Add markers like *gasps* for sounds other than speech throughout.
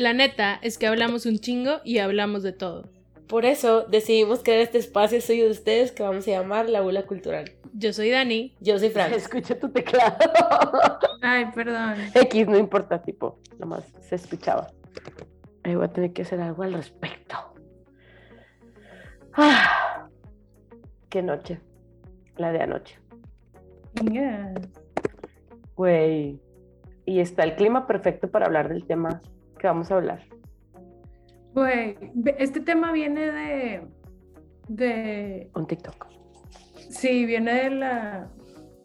La neta es que hablamos un chingo y hablamos de todo. Por eso decidimos crear este espacio suyo de ustedes que vamos a llamar La Bula Cultural. Yo soy Dani. Yo soy Fran. *laughs* Escucha tu teclado. *laughs* Ay, perdón. X, no importa, tipo, nomás se escuchaba. Ahí voy a tener que hacer algo al respecto. Ah, qué noche. La de anoche. Yes. Güey. Y está el clima perfecto para hablar del tema que vamos a hablar. Güey, este tema viene de. de. Un TikTok. Sí, viene de la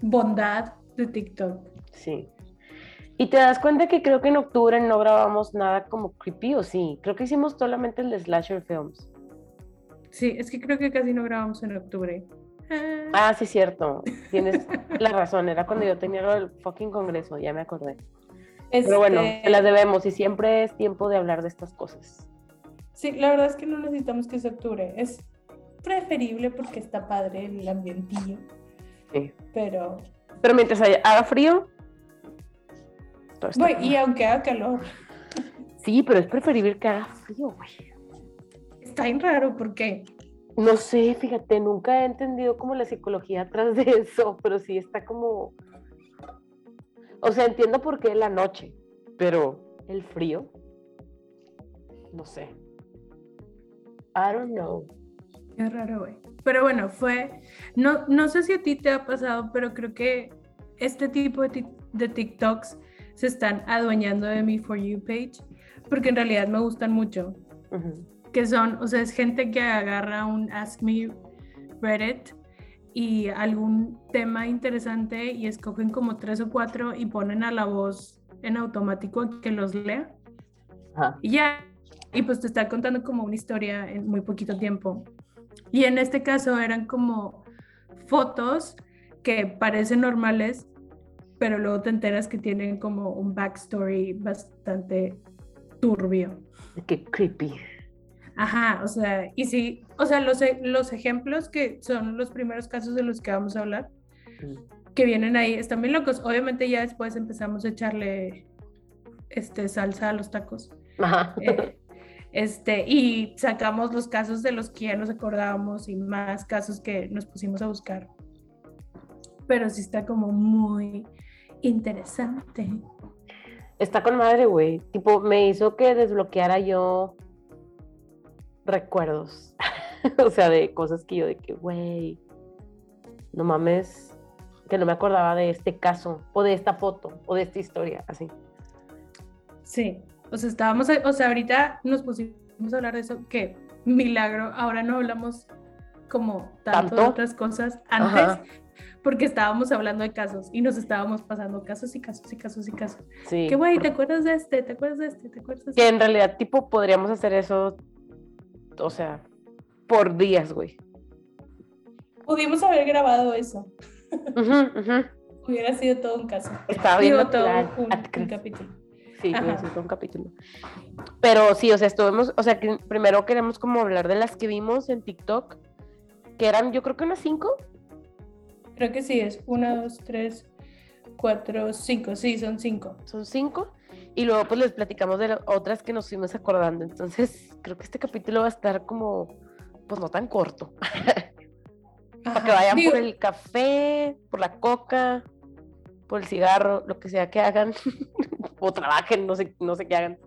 bondad de TikTok. Sí. Y te das cuenta que creo que en octubre no grabamos nada como creepy, ¿o sí? Creo que hicimos solamente el de Slasher Films. Sí, es que creo que casi no grabamos en octubre. Ah, sí, cierto. Tienes la razón. Era cuando yo tenía del fucking congreso, ya me acordé. Pero bueno, este, te las debemos y siempre es tiempo de hablar de estas cosas. Sí, la verdad es que no necesitamos que sea octubre. Es preferible porque está padre el ambientillo. Sí. Pero. Pero mientras haya- haga frío. bien. y aunque haga calor, Sí, pero es preferible que haga frío, güey. está bien raro porque. No sé, fíjate, nunca he entendido como la psicología *laughs* atrás de eso, pero sí está como. O sea, entiendo por qué la noche, pero el frío. No sé. I don't know. Qué raro, güey. Pero bueno, fue. No, no sé si a ti te ha pasado, pero creo que este tipo de, TikToks se están adueñando de mi For You page, porque en realidad me gustan mucho. Que son, o sea, es gente que agarra un Ask Me Reddit y algún tema interesante y escogen como tres o cuatro y ponen a la voz en automático que los lea. Ajá. Y ya, y pues te está contando como una historia en muy poquito tiempo. Y en este caso eran como fotos que parecen normales, pero luego te enteras que tienen como un backstory bastante turbio. Qué creepy. Ajá, o sea, y sí, o sea, los, e- los ejemplos que son los primeros casos de los que vamos a hablar, que vienen ahí, están bien locos. Obviamente ya después empezamos a echarle este, salsa a los tacos. Ajá. Eh, este, y sacamos los casos de los que ya nos acordábamos y más casos que nos pusimos a buscar. Pero sí está como muy interesante. Está con madre, güey. Tipo, me hizo que desbloqueara yo recuerdos. *laughs* o sea, de cosas que yo de que, güey, no mames, que no me acordaba de este caso, o de esta foto, o de esta historia, así. Sí, o sea, estábamos, o sea, ahorita nos pusimos a hablar de eso, que milagro, ahora no hablamos como tanto, de otras cosas antes, Ajá. porque estábamos hablando de casos y nos estábamos pasando casos y casos y casos y casos. Sí. Que güey, ¿te acuerdas de este? ¿Te acuerdas de este? ¿Te acuerdas de Que este? en realidad, tipo, podríamos hacer eso, o sea, por días, güey. Pudimos haber grabado eso. Hubiera sido todo un caso. Estaba bien todo un, capítulo. Sí, hubiera sido todo un capítulo. Pero sí, o sea, estuvimos, o sea, que primero queremos como hablar de las que vimos en TikTok, que eran, yo creo que unas cinco. Creo que sí, es una, dos, tres, cuatro, cinco. Sí, son cinco. son cinco, y luego pues les platicamos de las otras que nos fuimos acordando. Entonces, creo que este capítulo va a estar como, pues no tan corto, *laughs* para que vayan Digo, por el café, por la coca, por el cigarro, lo que sea que hagan, *laughs* o trabajen, no sé, no sé qué hagan.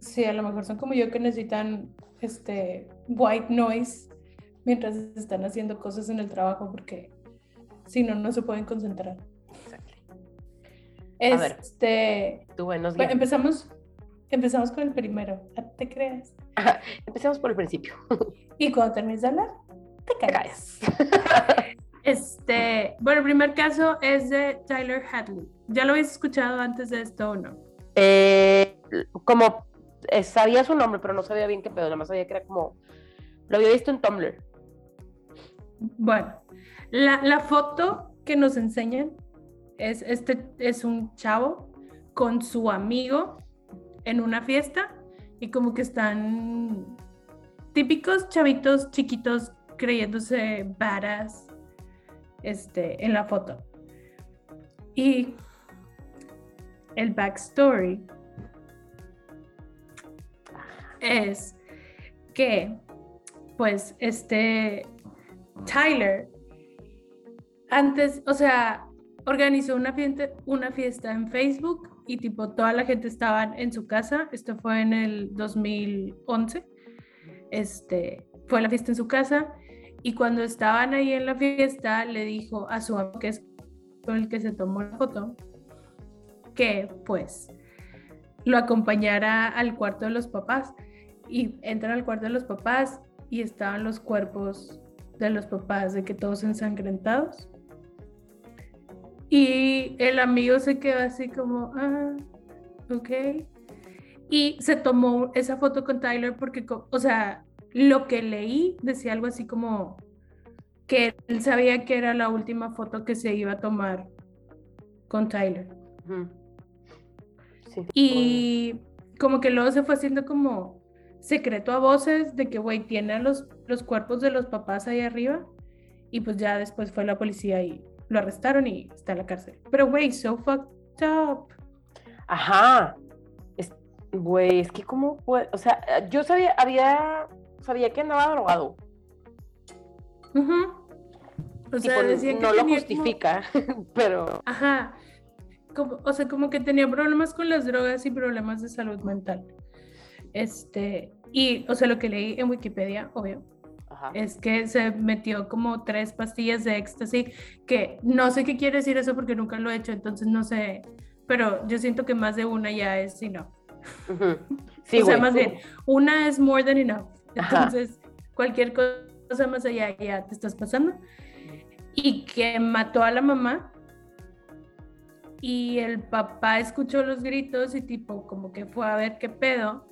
Sí, a lo mejor son como yo que necesitan este white noise mientras están haciendo cosas en el trabajo porque si no, no se pueden concentrar. A ver. Este, Tú, buenos bueno, días. empezamos, empezamos con el primero, te creas. Empecemos por el principio. Y cuando termines de hablar, te callas. *laughs* Este, bueno, el primer caso es de Tyler Hadley. ¿Ya lo habéis escuchado antes de esto o no? Eh, como eh, sabía su nombre, pero no sabía bien qué pedo, nada más sabía que era como, lo había visto en Tumblr. Bueno, la, la foto que nos enseñan es este es un chavo con su amigo en una fiesta y como que están típicos chavitos chiquitos creyéndose varas este, en la foto. Y el backstory es que, pues, este Tyler, antes, o sea, organizó una fiesta, en Facebook y tipo toda la gente estaba en su casa. Esto fue en el 2011. Este, fue la fiesta en su casa y cuando estaban ahí en la fiesta le dijo a su amigo que es con el que se tomó la foto que pues lo acompañara al cuarto de los papás y entran al cuarto de los papás y estaban los cuerpos de los papás de que todos ensangrentados y el amigo se quedó así como, ah, ok. Y se tomó esa foto con Tyler porque, o sea, lo que leí decía algo así como que él sabía que era la última foto que se iba a tomar con Tyler. sí, y como que luego se fue haciendo como secreto a voces de que, güey, tiene los, los cuerpos de los papás ahí arriba. Y pues ya después fue la policía y lo arrestaron y está en la cárcel. Pero, güey, so fucked up. Ajá. Güey, es, que como puede, o sea, yo sabía, había, sabía que andaba drogado. O sea, no lo justifica, *laughs* pero... Ajá. o sea, como que tenía problemas con las drogas y problemas de salud mental. Este, y, o sea, lo que leí en Wikipedia, obvio, es que se metió como tres pastillas de éxtasis, que no sé qué quiere decir eso porque nunca lo he hecho, entonces no sé, pero yo siento que más de una ya es enough. *laughs* sí, o sea, más bien, una es more than enough. Entonces, cualquier cosa más allá ya te estás pasando. Y que mató a la mamá. Y el papá escuchó los gritos y tipo como que fue a ver qué pedo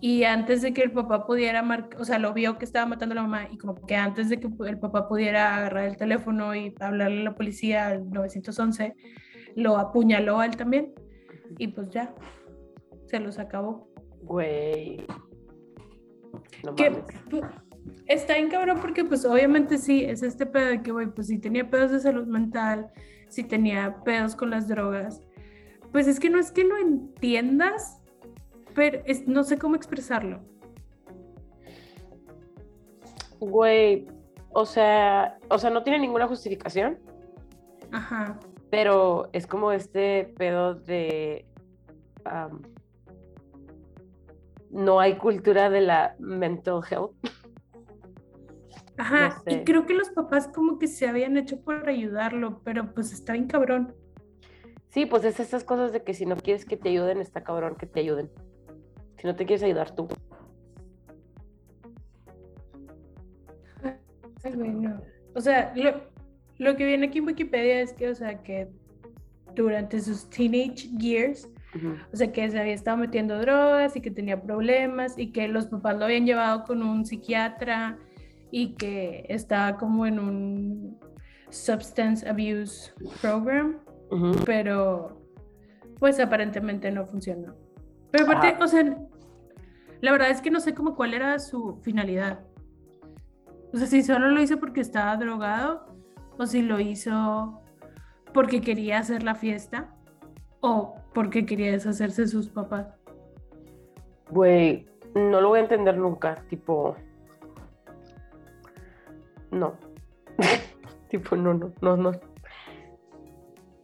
y antes de que el papá pudiera marcar, o sea, lo vio que estaba matando a la mamá y como que antes de que el papá pudiera agarrar el teléfono y hablarle a la policía al 911, lo apuñaló a él también y pues ya, se los acabó. Güey. que, pues, está bien cabrón porque pues obviamente sí, es este pedo de que, güey, pues si tenía pedos de salud mental, si tenía pedos con las drogas, pues es que no es que no entiendas pero no sé cómo expresarlo. Güey, o sea, o sea, no tiene ninguna justificación. Ajá. Pero es como este pedo de no hay cultura de la mental health. *laughs* Ajá, y creo que los papás como que se habían hecho por ayudarlo, pero pues está bien cabrón. Sí, pues es estas cosas de que si no quieres que te ayuden, está cabrón que te ayuden si no te quieres ayudar tú. bueno. O sea, lo, que viene aquí en Wikipedia es que, o sea, que durante sus teenage years, o sea, que se había estado metiendo drogas y que tenía problemas y que los papás lo habían llevado con un psiquiatra y que estaba como en un substance abuse program, pero pues aparentemente no funcionó. Pero aparte, o sea, la verdad es que no sé cómo cuál era su finalidad. O sea, si solo lo hizo porque estaba drogado o si lo hizo porque quería hacer la fiesta o porque quería deshacerse de sus papás. Güey, no lo voy a entender nunca, tipo... No. *laughs* tipo, no, no, no, no.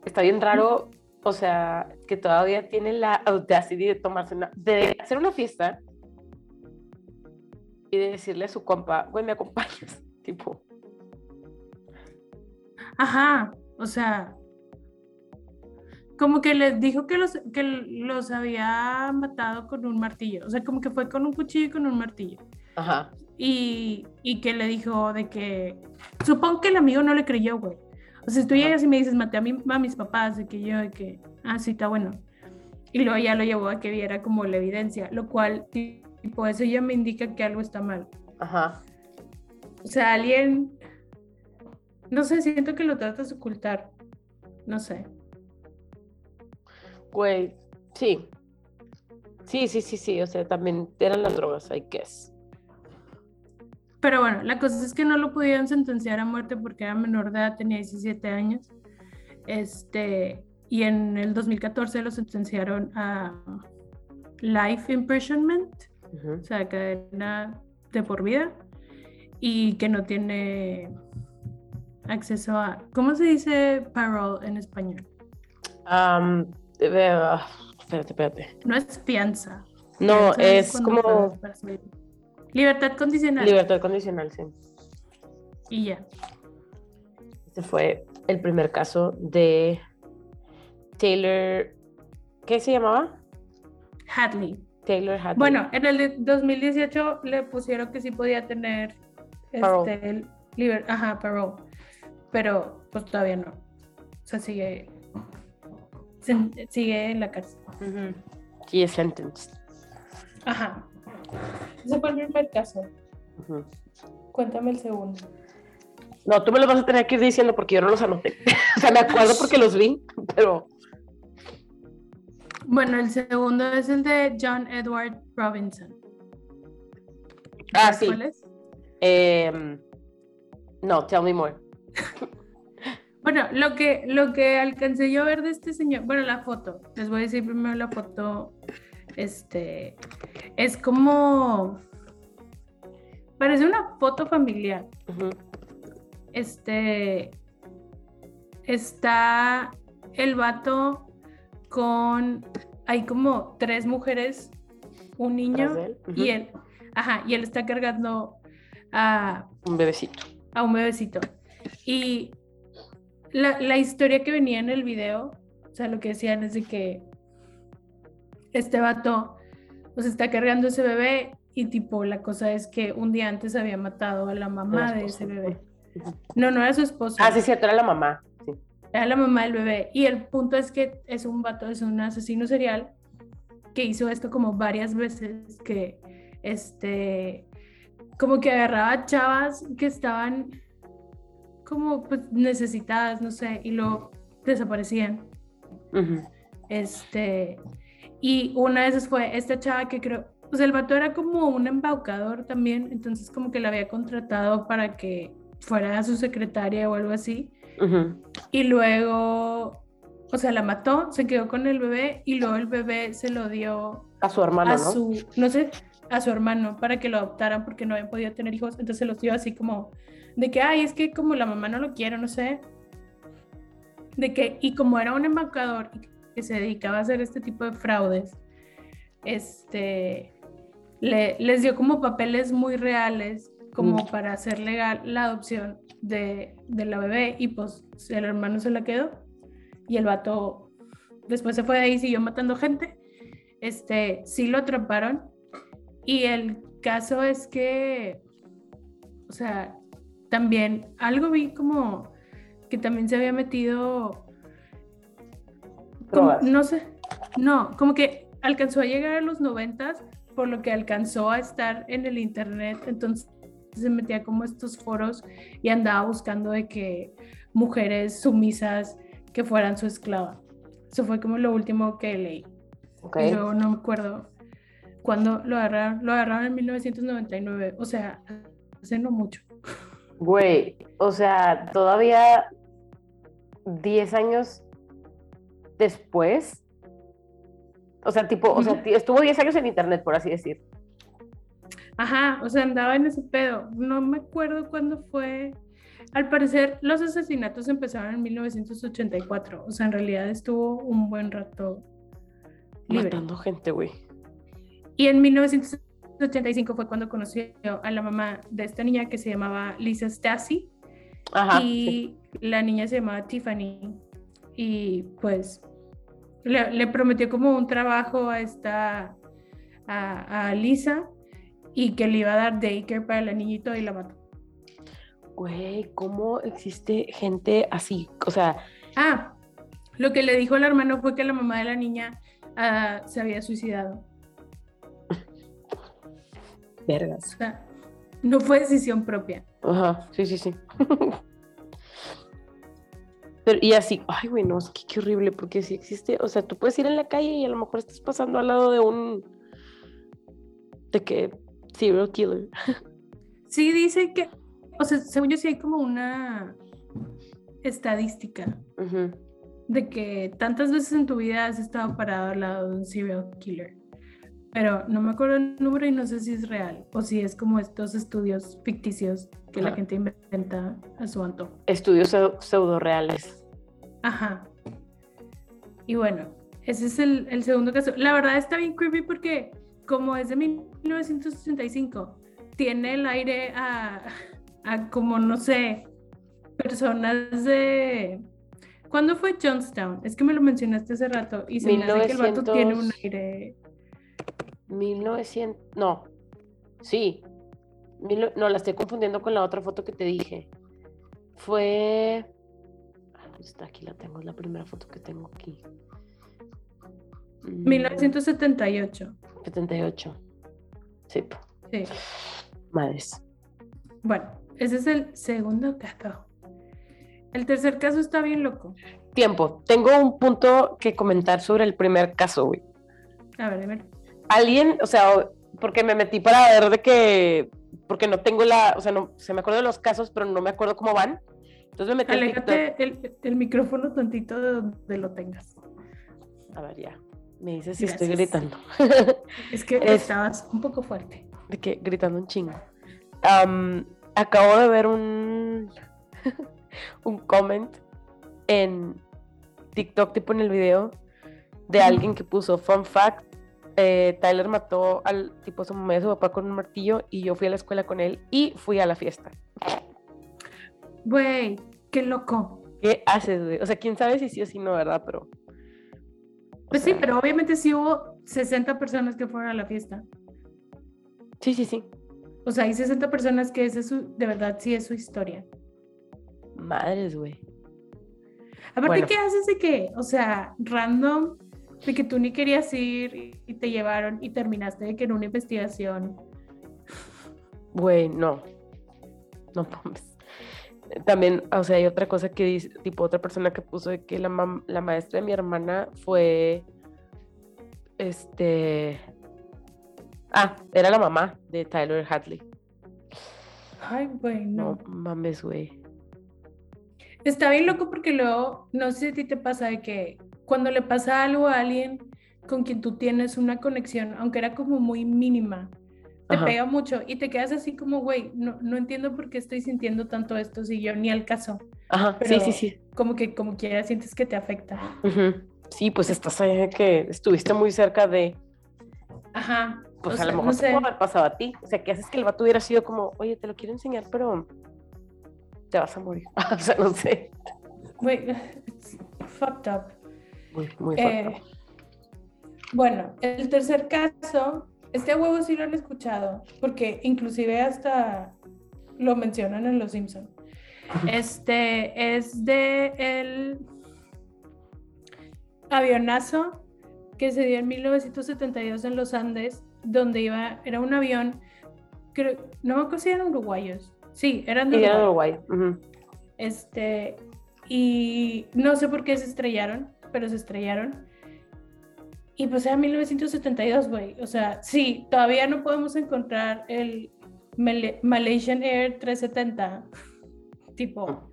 Está bien raro o sea, que todavía tiene la audacity de tomarse una, de hacer una fiesta y de decirle a su compa, güey, me acompañas, *laughs* tipo. Ajá, o sea, como que les dijo que los, que los había matado con un martillo, o sea, como que fue con un cuchillo y con un martillo. Ajá. Y, y que le dijo de que, supongo que el amigo no le creyó, güey. O sea, si tú llegas y me dices, maté a, mi, a mis papás, de que yo, de que, ah, sí, está bueno. Y luego ya lo llevó a que viera como la evidencia, lo cual, tipo, eso ya me indica que algo está mal. Ajá. O sea, alguien, no sé, siento que lo tratas de ocultar. No sé. Güey, sí. Sí, sí, sí, sí. O sea, también eran las drogas, I guess. Pero bueno, la cosa es que no lo pudieron sentenciar a muerte porque era menor de edad, tenía 17 años. Este, y en el 2014 lo sentenciaron a life imprisonment, o sea, cadena de por vida y que no tiene acceso a, ¿cómo se dice parole en español? Ah, espérate, espérate. No es fianza. No, es como. Libertad condicional. libertad condicional, sí. y ya. Este fue el primer caso de Taylor. ¿Qué se llamaba? Hadley. Taylor Hadley. Bueno, en el de 2018 le pusieron que sí podía tener Parole. este, el liber- ajá, parole, pero pues todavía no. O sea, sigue, sigue en la cárcel. Ujú. He is sentenced. Ajá. Ese fue el primer caso. Cuéntame el segundo. No, tú me los vas a tener que ir diciendo porque yo no los anoté. *laughs* o sea, me acuerdo porque los vi, pero. Bueno, el segundo es el de John Edward Robinson. Ah, ¿Sabes sí. ¿Cuál es? em, no, tell me more. Bueno, lo que, lo que alcancé yo a ver de este señor, bueno, la foto, les voy a decir primero la foto, este, es como, parece una foto familiar, este, está el vato con, hay como tres mujeres, un niño y él, ajá, y él está cargando a Un bebecito. a un bebecito. Y la, la historia que venía en el video, o sea, lo que decían es de que este vato pues está cargando ese bebé y tipo la cosa es que un día antes había matado a la mamá de ese bebé. No, no era su esposa, Ah, sí, cierto, era la mamá. Sí. era la mamá del bebé. Y el punto es que es un vato, es un asesino serial que hizo esto como varias veces, que este, como que agarraba chavas que estaban como pues, necesitadas, no sé, y luego desaparecían. Este, y una de esas fue esta chava que creo, pues el vato era como un embaucador también, entonces como que la había contratado para que fuera su secretaria o algo así. Y luego, o sea, la mató, se quedó con el bebé y luego el bebé se lo dio A su hermano, a ¿no? su, no sé, a su hermano para que lo adoptaran porque no habían podido tener hijos. Entonces se los dio así como de que, ay, es que como la mamá no lo quiere, no sé. De que, y como era un embaucador y que se dedicaba a hacer este tipo de fraudes, este, le, les dio como papeles muy reales como para hacer legal la adopción de, de la bebé y pues el hermano se la quedó y el vato después se fue de ahí y siguió matando gente. Este, sí lo atraparon y el caso es que, o sea, también algo vi como que también se había metido, como- no sé, no, como que alcanzó a llegar a los noventas, por lo que alcanzó a estar en el internet, entonces se metía como estos foros y andaba buscando de que mujeres sumisas que fueran su esclava. Eso fue como lo último que leí. Ok. Y luego no me acuerdo cuándo lo agarraron. Lo agarraron en 1999, o sea, hace no mucho. Güey, o sea, todavía 10 años después. O sea, tipo, o sea, estuvo 10 años en internet, por así decir. Ajá, o sea, andaba en ese pedo. No me acuerdo cuándo fue. Al parecer, los asesinatos empezaron en 1984. O sea, en realidad estuvo un buen rato libre. Matando gente, güey. Y en 1985 fue cuando conoció a la mamá de esta niña que se llamaba Lisa Stasi. Ajá. sí. y la niña se llamaba Tiffany y pues le, le prometió como un trabajo a esta a, a Lisa y que le iba a dar daycare para la niñito y la mató. Güey, ¿cómo existe gente así? O sea, Ah, lo que le dijo al hermano fue que la mamá de la niña ah, se había suicidado. vergas. O sea, no fue decisión propia. Ajá, sí, sí, sí. *laughs* Pero, y así, ay, güey, no, es que qué horrible, porque si existe, o sea, tú puedes ir en la calle y a lo mejor estás pasando al lado de un, de que, serial killer. Sí dice que, o sea, según yo sí hay como una estadística de que tantas veces en tu vida has estado parado al lado de un serial killer. Pero no me acuerdo el número y no sé si es real o si es como estos estudios ficticios que la gente inventa a su antojo. Estudios pseu- pseudo reales. Ajá. Y bueno, ese es el, el segundo caso. La verdad está bien creepy porque como es de 1965, tiene el aire a, a como, no sé, personas de... ¿Cuándo fue Johnstown? Es que me lo mencionaste hace rato y se me hace que el vato tiene un 1900. aire... 1900, no, sí, Mil no- la estoy confundiendo con la otra foto que te dije. Fue, ah, ¿dónde está? Aquí la tengo, es la primera foto que tengo aquí. Mm, 1978. 78. Sí, Sí. madres. Bueno, ese es el segundo caso. El tercer caso está bien loco. Tiempo, tengo un punto que comentar sobre el primer caso, güey. A ver, dímelo. Alguien, o sea, porque me metí para ver de que, porque no tengo la, o sea, no, se me acuerdo de los casos, pero no me acuerdo cómo van. Entonces me metí. Aléjate el, el micrófono tantito de donde lo tengas. A ver, ya. Me dice si estoy gritando. *laughs* Es que Es- estabas un poco fuerte. de que gritando un chingo. Acabo de ver un, *laughs* un comment en TikTok, tipo en el video, de alguien que puso, fun fact, eh, Tyler mató al tipo su mamá y su papá con un martillo y yo fui a la escuela con él y fui a la fiesta. Güey, qué loco. ¿Qué haces, güey? O sea, quién sabe si sí o si no, ¿verdad? Pero. Pues sí, pero obviamente sí hubo 60 personas que fueron a la fiesta. Sí, sí, sí. O sea, hay 60 personas que esa es su, de verdad sí es su historia. Madres, güey. Aparte, Bueno. ¿qué haces de que, o sea, random, de que tú ni querías ir y, te llevaron y terminaste de que en una investigación? Güey, no. No mames. También, o sea, hay otra cosa que dice, tipo otra persona que puso de que la, mam- la maestra de mi hermana fue, este, ah, era la mamá de Tyler Hadley. Ay, güey, No, no. mames, güey. Está bien loco porque luego, no sé si a ti te pasa de que cuando le pasa algo a alguien con quien tú tienes una conexión, aunque era como muy mínima, te Ajá. pega mucho y te quedas así como, güey, no, no entiendo por qué estoy sintiendo tanto esto si yo ni al caso. Ajá, sí, Pero sí, sí. como que como quiera sientes que te afecta. Sí, pues estás ahí que estuviste muy cerca de, Ajá. pues o a lo mejor no te sé. haber pasado a ti. O sea, que haces que el vato hubiera sido como, oye, te lo quiero enseñar, pero te vas a morir. *laughs* o sea, no sé. Güey, *laughs* fucked up. Muy, muy Eh, fuerte. bueno, el tercer caso, este huevo sí lo han escuchado, porque inclusive hasta lo mencionan en Los Simpson. Este es de el avionazo que se dio en 1972 en los Andes, donde iba, era un avión, creo, no me acuerdo si eran uruguayos. Sí, eran de era Uruguay. Este, y no sé por qué se estrellaron, pero se estrellaron. Y pues era 1972, güey. O sea, sí, todavía no podemos encontrar el Malaysian Air 370. Tipo,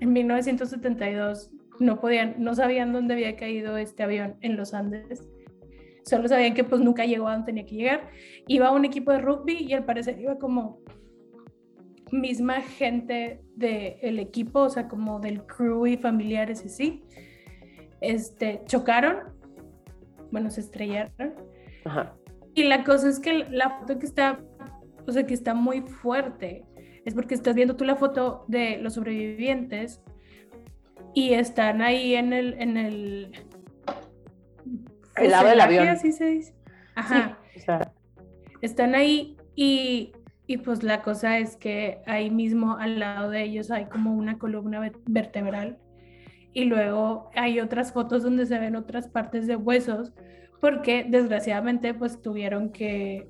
en 1972 no podían, no sabían dónde había caído este avión en los Andes. Solo sabían que pues nunca llegó a donde tenía que llegar. Iba un equipo de rugby y al parecer iba como misma gente del equipo, o sea, como del crew y familiares y así, este, chocaron, bueno, se estrellaron. Ajá. Y la cosa es que la foto que está, o sea, que está muy fuerte, es porque estás viendo tú la foto de los sobrevivientes y están ahí en el, en el, El lado del avión. así se dice. Ajá Sí, o sea, están ahí y, y pues la cosa es que ahí mismo al lado de ellos hay como una columna ve- vertebral y luego hay otras fotos donde se ven otras partes de huesos porque desgraciadamente pues tuvieron que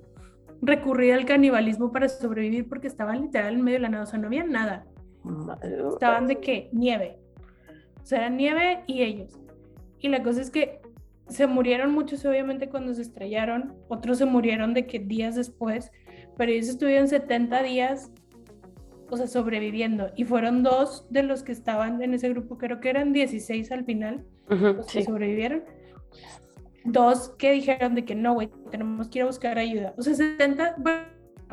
recurrir al canibalismo para sobrevivir porque estaban literal en medio de la nada, o sea, no había nada, estaban de qué, nieve, o sea, nieve y ellos. Y la cosa es que se murieron muchos obviamente cuando se estrellaron, otros se murieron de que días después, pero ellos estuvieron 70 días, o sea, sobreviviendo. Y fueron dos de los que estaban en ese grupo, creo que eran 16 al final, Ujú, los que sí. sobrevivieron. dos que dijeron de que no, güey, tenemos que ir a buscar ayuda. O sea, 70, bueno,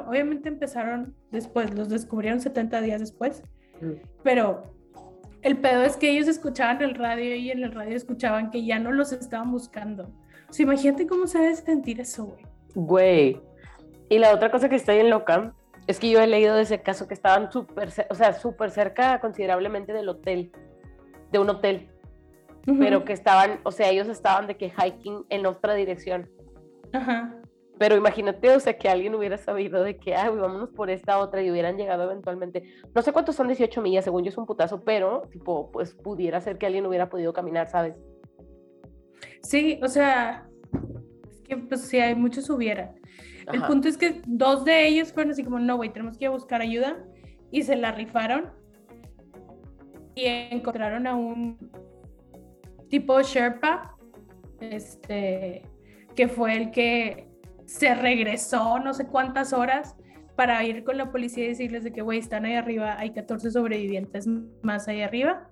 obviamente empezaron después, los descubrieron 70 días después, Mm. pero el pedo es que ellos escuchaban el radio y en el radio escuchaban que ya no los estaban buscando. O sea, imagínate cómo se debe sentir eso, güey. Güey. Y la otra cosa que está bien loca es que yo he leído de ese caso que estaban súper, o sea, súper cerca considerablemente del hotel, de un hotel, pero que estaban, o sea, ellos estaban de que hiking en otra dirección. Ajá. Pero imagínate, o sea, que alguien hubiera sabido de que, ah, vámonos por esta otra y hubieran llegado eventualmente. No sé cuántos son 18 millas, según yo es un putazo, pero, tipo, pues pudiera ser que alguien hubiera podido caminar, ¿sabes? Sí, o sea, es que pues sí, hay muchos hubiera. El Ajá. punto es que dos de ellos fueron así como, no, güey, tenemos que ir a buscar ayuda y se la rifaron y encontraron a un tipo Sherpa, este, que fue el que se regresó no sé cuántas horas para ir con la policía y decirles de que, güey, están ahí arriba, hay 14 sobrevivientes más ahí arriba.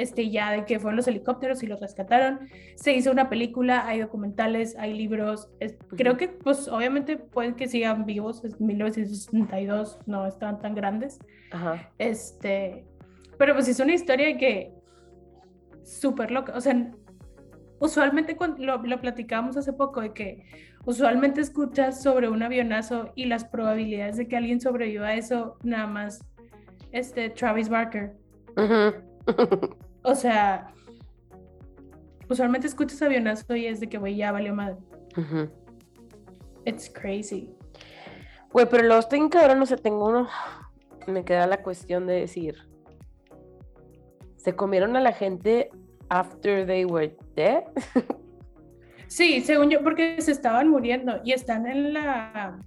Este, ya de que fueron los helicópteros y los rescataron. Se hizo una película, hay documentales, hay libros. es- Creo que, pues, obviamente pueden que sigan vivos. Es 1962, no estaban tan grandes. Ajá. Este, pero pues es una historia que súper loca. O sea, usualmente cuando lo, lo platicábamos hace poco de que usualmente escuchas sobre un avionazo y las probabilidades de que alguien sobreviva a eso, nada más, este, Travis Barker. Ujú. *laughs* O sea, usualmente escuchas avionazo y es de que, güey, ya valió madre. It's crazy. Güey, pero luego estoy en cabrón, no sé, tengo uno. Me queda la cuestión de decir. ¿Se comieron a la gente after they were dead? *laughs* Sí, según yo, porque se estaban muriendo y están en la.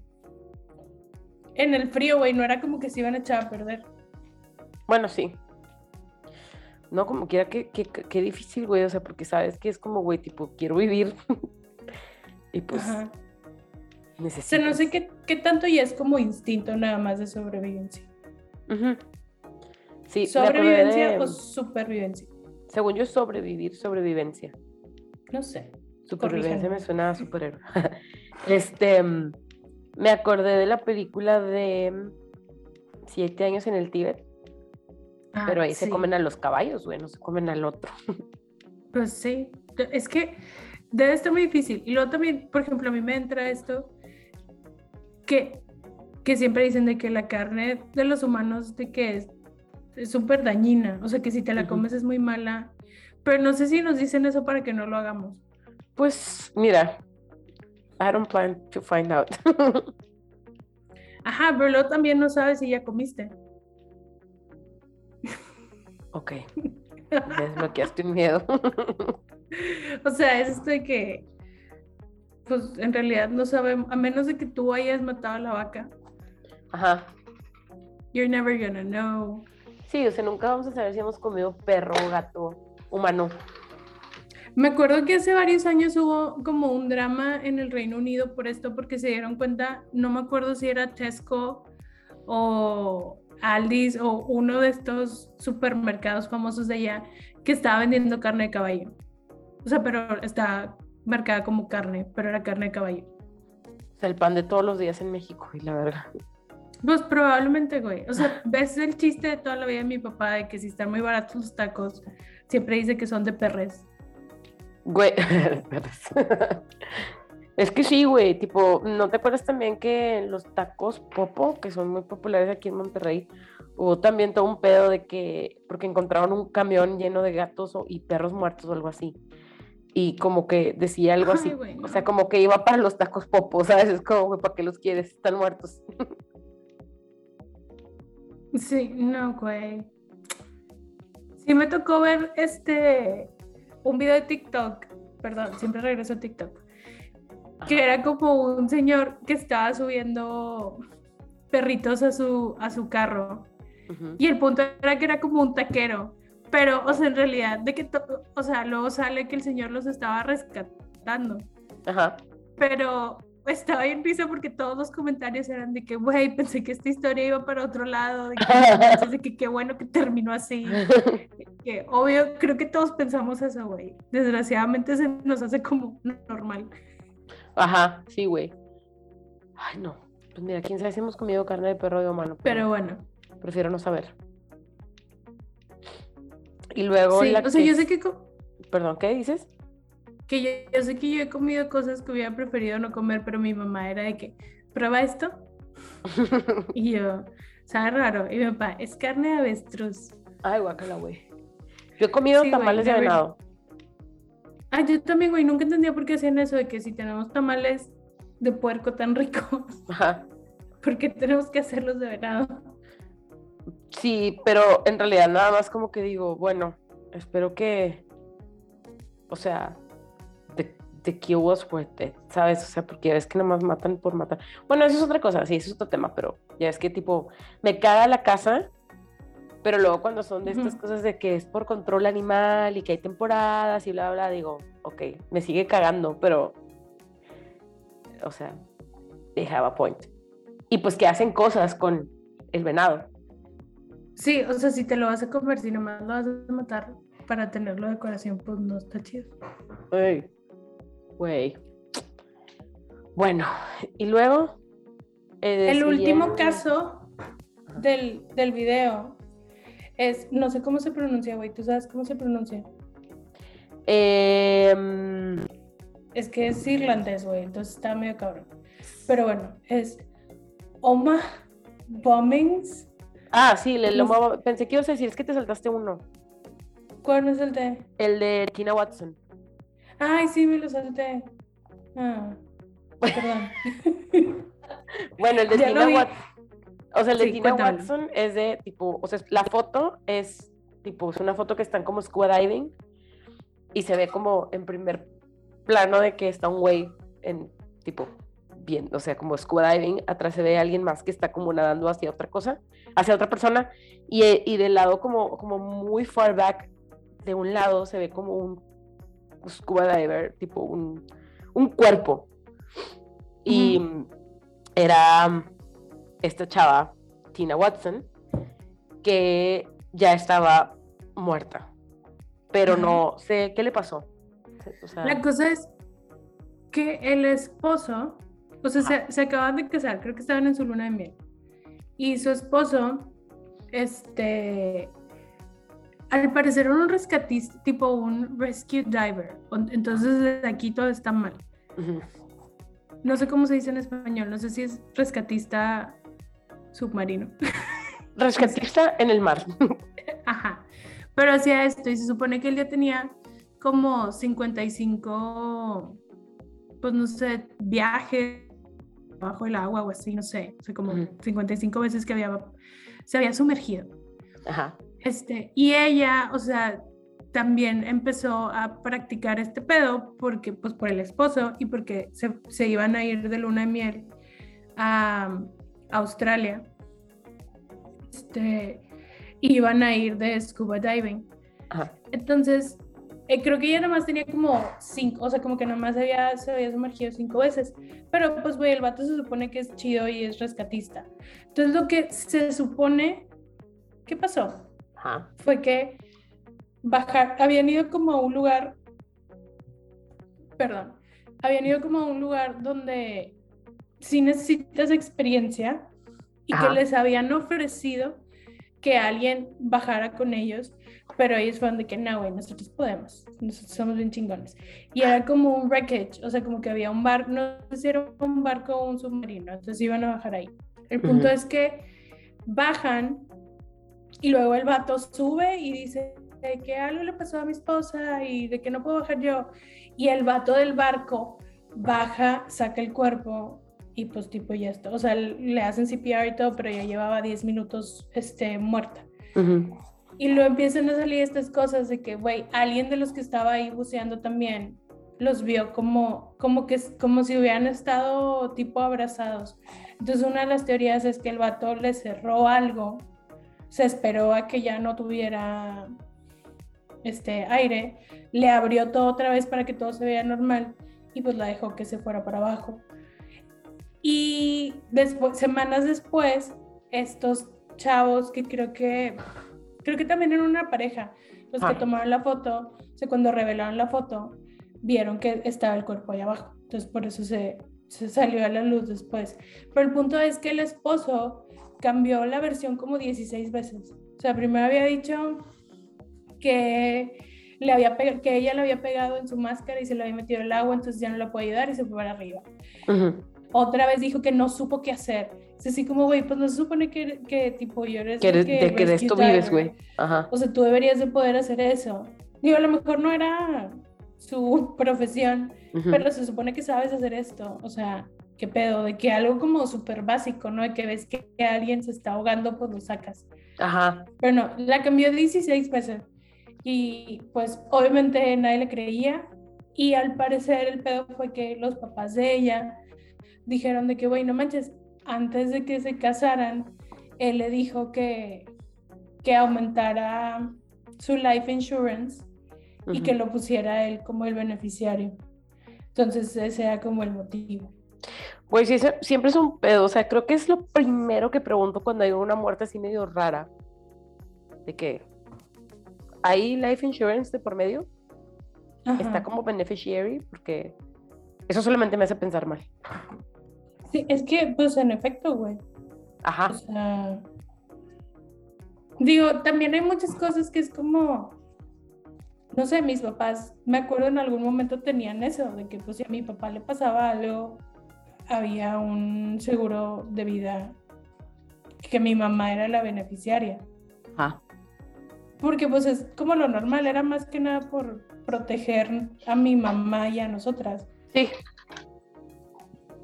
En el frío, güey, no era como que se iban a echar a perder. Bueno, sí. No, como quiera, que qué, qué difícil, güey. O sea, porque sabes que es como, güey, tipo, quiero vivir. *laughs* y pues Ajá. O sea, no sé qué, qué tanto ya es como instinto nada más de sobrevivencia. Sí, ¿Sobrevivencia de- o supervivencia? según yo, sobrevivir, sobrevivencia. No sé. Supervivencia me suena a superhéroe. *laughs* este, mm, me acordé de la película de mm, Siete años en el Tíbet, pero ahí se Ah, comen a los caballos, güey, no se comen al otro. *laughs* Pues sí, es que debe estar muy difícil. Y luego también, por ejemplo, a mí me entra esto que, que siempre dicen de que la carne de los humanos de que es súper dañina, o sea que si te la comes es muy mala, pero no sé si nos dicen eso para que no lo hagamos. Pues mira, I don't plan to find out. *laughs* Ajá, pero luego también no sabes si ya comiste. Ok, *laughs* desbloqueaste un miedo. *laughs* o sea, es esto de que, pues en realidad no sabemos, a menos de que tú hayas matado a la vaca, Ajá. you're never gonna know. Sí, o sea, nunca vamos a saber si hemos comido perro, gato, humano. Me acuerdo que hace varios años hubo como un drama en el Reino Unido por esto, porque se dieron cuenta, no me acuerdo si era Tesco o Aldi's o uno de estos supermercados famosos de allá que estaba vendiendo carne de caballo. O sea, pero está marcada como carne, pero era carne de caballo. O sea, el pan de todos los días en México, y la verdad. Pues probablemente, güey. O sea, *laughs* ves el chiste de toda la vida de mi papá de que si están muy baratos los tacos, siempre dice que son de perres. Güey, *laughs* es que sí, güey, tipo, ¿no te acuerdas también que los tacos Popo, que son muy populares aquí en Monterrey, hubo también todo un pedo de que, porque encontraron un camión lleno de gatos o- y perros muertos o algo así, y como que decía algo Ay, así, o sea, como que iba para los tacos Popo, ¿sabes? Es como, güey, ¿para qué los quieres? Están muertos. Sí, no, güey. Sí me tocó ver este un video de TikTok, perdón, siempre regreso a TikTok, que era como un señor que estaba subiendo perritos a su a su carro Ujú. y el punto era que era como un taquero, pero o sea, en realidad de que o sea, luego sale que el señor los estaba rescatando, Ajá, pero estaba bien risa porque todos los comentarios eran de que, güey, pensé que esta historia iba para otro lado, de que, de que qué bueno que terminó así. *laughs* Que obvio, creo que todos pensamos eso, güey. Desgraciadamente se nos hace como normal. Ajá, sí, güey. Ay, no. Pues mira, quién sabe si hemos comido carne de perro de humano. Pero bueno. Prefiero no saber. Y luego. Sí, o sea, yo sé que. Perdón, ¿qué dices? Que yo, sé que yo he comido cosas que hubiera preferido no comer, pero mi mamá era de que, prueba esto. *laughs* y yo, sabe raro. Y mi papá, es carne de avestruz. Ay, guacala, güey. Yo he comido tamales de venado. Ay, yo también, güey, nunca entendía por qué hacían eso de que si tenemos tamales de puerco tan ricos, *laughs* Ajá. ¿por qué tenemos que hacerlos de venado? Sí, pero en realidad nada más como que digo, bueno, espero que, o sea, de, de que hubo fuerte, ¿sabes? O sea, porque ves que nada más matan por matar. Bueno, eso es otra cosa, sí, eso es otro tema, pero ya es que tipo, me caga la casa, pero luego cuando son de estas cosas de que es por control animal y que hay temporadas y bla, bla, digo, ok, me sigue cagando, pero, o sea, they have a point. Y pues que hacen cosas con el venado. Sí, o sea, si te lo vas a comer, si nomás lo vas a matar para tenerlo de decoración, pues no está chido. Güey. Güey. Bueno, y luego. Eh, el último caso del, del video es, no sé cómo se pronuncia, güey, ¿tú sabes cómo se pronuncia? Em, es que es irlandés, güey, entonces está medio cabrón. Pero bueno, es Oma Bombings Ah, sí, le, lo, pensé que ibas a decir, es que te saltaste uno. ¿Cuál es el de? El de Tina Watson. Ay, sí, me lo salté. Ah, perdón. *laughs* bueno, el de Tina Watson. O sea, el de Tina Watson es de tipo, o sea, la foto es tipo, es una foto que están como scuba diving y se ve como en primer plano de que está un güey en tipo bien, o sea, como scuba diving, atrás se ve alguien más que está como nadando hacia otra cosa, hacia otra persona, y, eh, y del lado como, como muy far back, de un lado se ve como un scuba diver, tipo un, un cuerpo. Y era esta chava, Tina Watson, que ya estaba muerta, pero no sé qué le pasó. La cosa es que el esposo o sea, se, se, acaban de casar, creo que estaban en su luna de miel. Y su esposo, este, al parecer era un rescatista, tipo un rescue diver. Entonces desde aquí todo está mal. No sé cómo se dice en español, no sé si es rescatista submarino. *laughs* Rescatista en el mar. *laughs* Ajá. Pero hacía esto y se supone que él ya tenía como 55, pues no sé, viajes bajo el agua o así, no sé, o sea, como 55 veces que había, se había sumergido. Ajá. Este, y ella, o sea, también empezó a practicar este pedo porque, pues, por el esposo y porque se, se iban a ir de luna de miel a, Australia. Este, iban a ir de scuba diving. Ajá. Entonces, eh, creo que ella nada más tenía como cinco, o sea, como que nada más había, se había sumergido cinco veces. Pero pues, güey, el vato se supone que es chido y es rescatista. Entonces, lo que se supone, ¿qué pasó? Fue que bajar, habían ido como a un lugar, perdón, habían ido como a un lugar donde si necesitas experiencia y que les habían ofrecido que alguien bajara con ellos pero ellos fueron de que no, güey, nosotros podemos, nosotros somos bien chingones. Y era como un wreckage, o sea, como que había un barco, no sé si era un barco o un submarino, entonces iban a bajar ahí. El punto es que bajan y luego el vato sube y dice que algo le pasó a mi esposa y de que no puedo bajar yo. Y el vato del barco baja, saca el cuerpo y pues tipo ya está, o sea, le hacen CPR y todo, pero ya llevaba 10 minutos este, muerta. Y luego empiezan a salir estas cosas de que, güey, alguien de los que estaba ahí buceando también los vio como, como, que, como si hubieran estado tipo abrazados. Entonces una de las teorías es que el vato le cerró algo, se esperó a que ya no tuviera este aire, le abrió todo otra vez para que todo se vea normal y pues la dejó que se fuera para abajo. Y después, semanas después, estos chavos que creo que, creo que también eran una pareja, los que Ah. tomaron la foto, o sea, cuando revelaron la foto, vieron que estaba el cuerpo ahí abajo. Entonces, por eso se, se salió a la luz después. Pero el punto es que el esposo cambió la versión como 16 veces. O sea, primero había dicho que, le había que ella le había pegado en su máscara y se le había metido el agua, entonces ya no la puede ayudar y se fue para arriba. Ujú. Otra vez dijo que no supo qué hacer. Es así como, güey, pues no se supone que, que tipo, yo eres Que de de que de esto vives, güey. Ajá. O sea, tú deberías de poder hacer eso. Digo, a lo mejor no era su *laughs* profesión, Ujú. pero se supone que sabes hacer esto. O sea, qué pedo, de que algo como súper básico, ¿no? De que ves que alguien se está ahogando, pues lo sacas. Ajá. Pero no, la cambió 16 veces. Y pues obviamente nadie le creía. Y al parecer el pedo fue que los papás de ella dijeron de que, güey, no manches, antes de que se casaran, él le dijo que, que aumentara su life insurance y Ujú. que lo pusiera él como el beneficiario. Entonces ese era como el motivo. Güey, sí, siempre es un pedo. O sea, creo que es lo primero que pregunto cuando hay una muerte así medio rara. De que hay life insurance de por medio. Está Ajá. como beneficiary, porque eso solamente me hace pensar mal. Sí, es que, pues en efecto, güey. Ajá. O sea, digo, también hay muchas cosas que es como, no sé, mis papás, me acuerdo en algún momento tenían eso, de que pues si a mi papá le pasaba algo, había un seguro de vida que mi mamá era la beneficiaria. Ajá. Porque pues es como lo normal, era más que nada por proteger a mi mamá y a nosotras. Sí.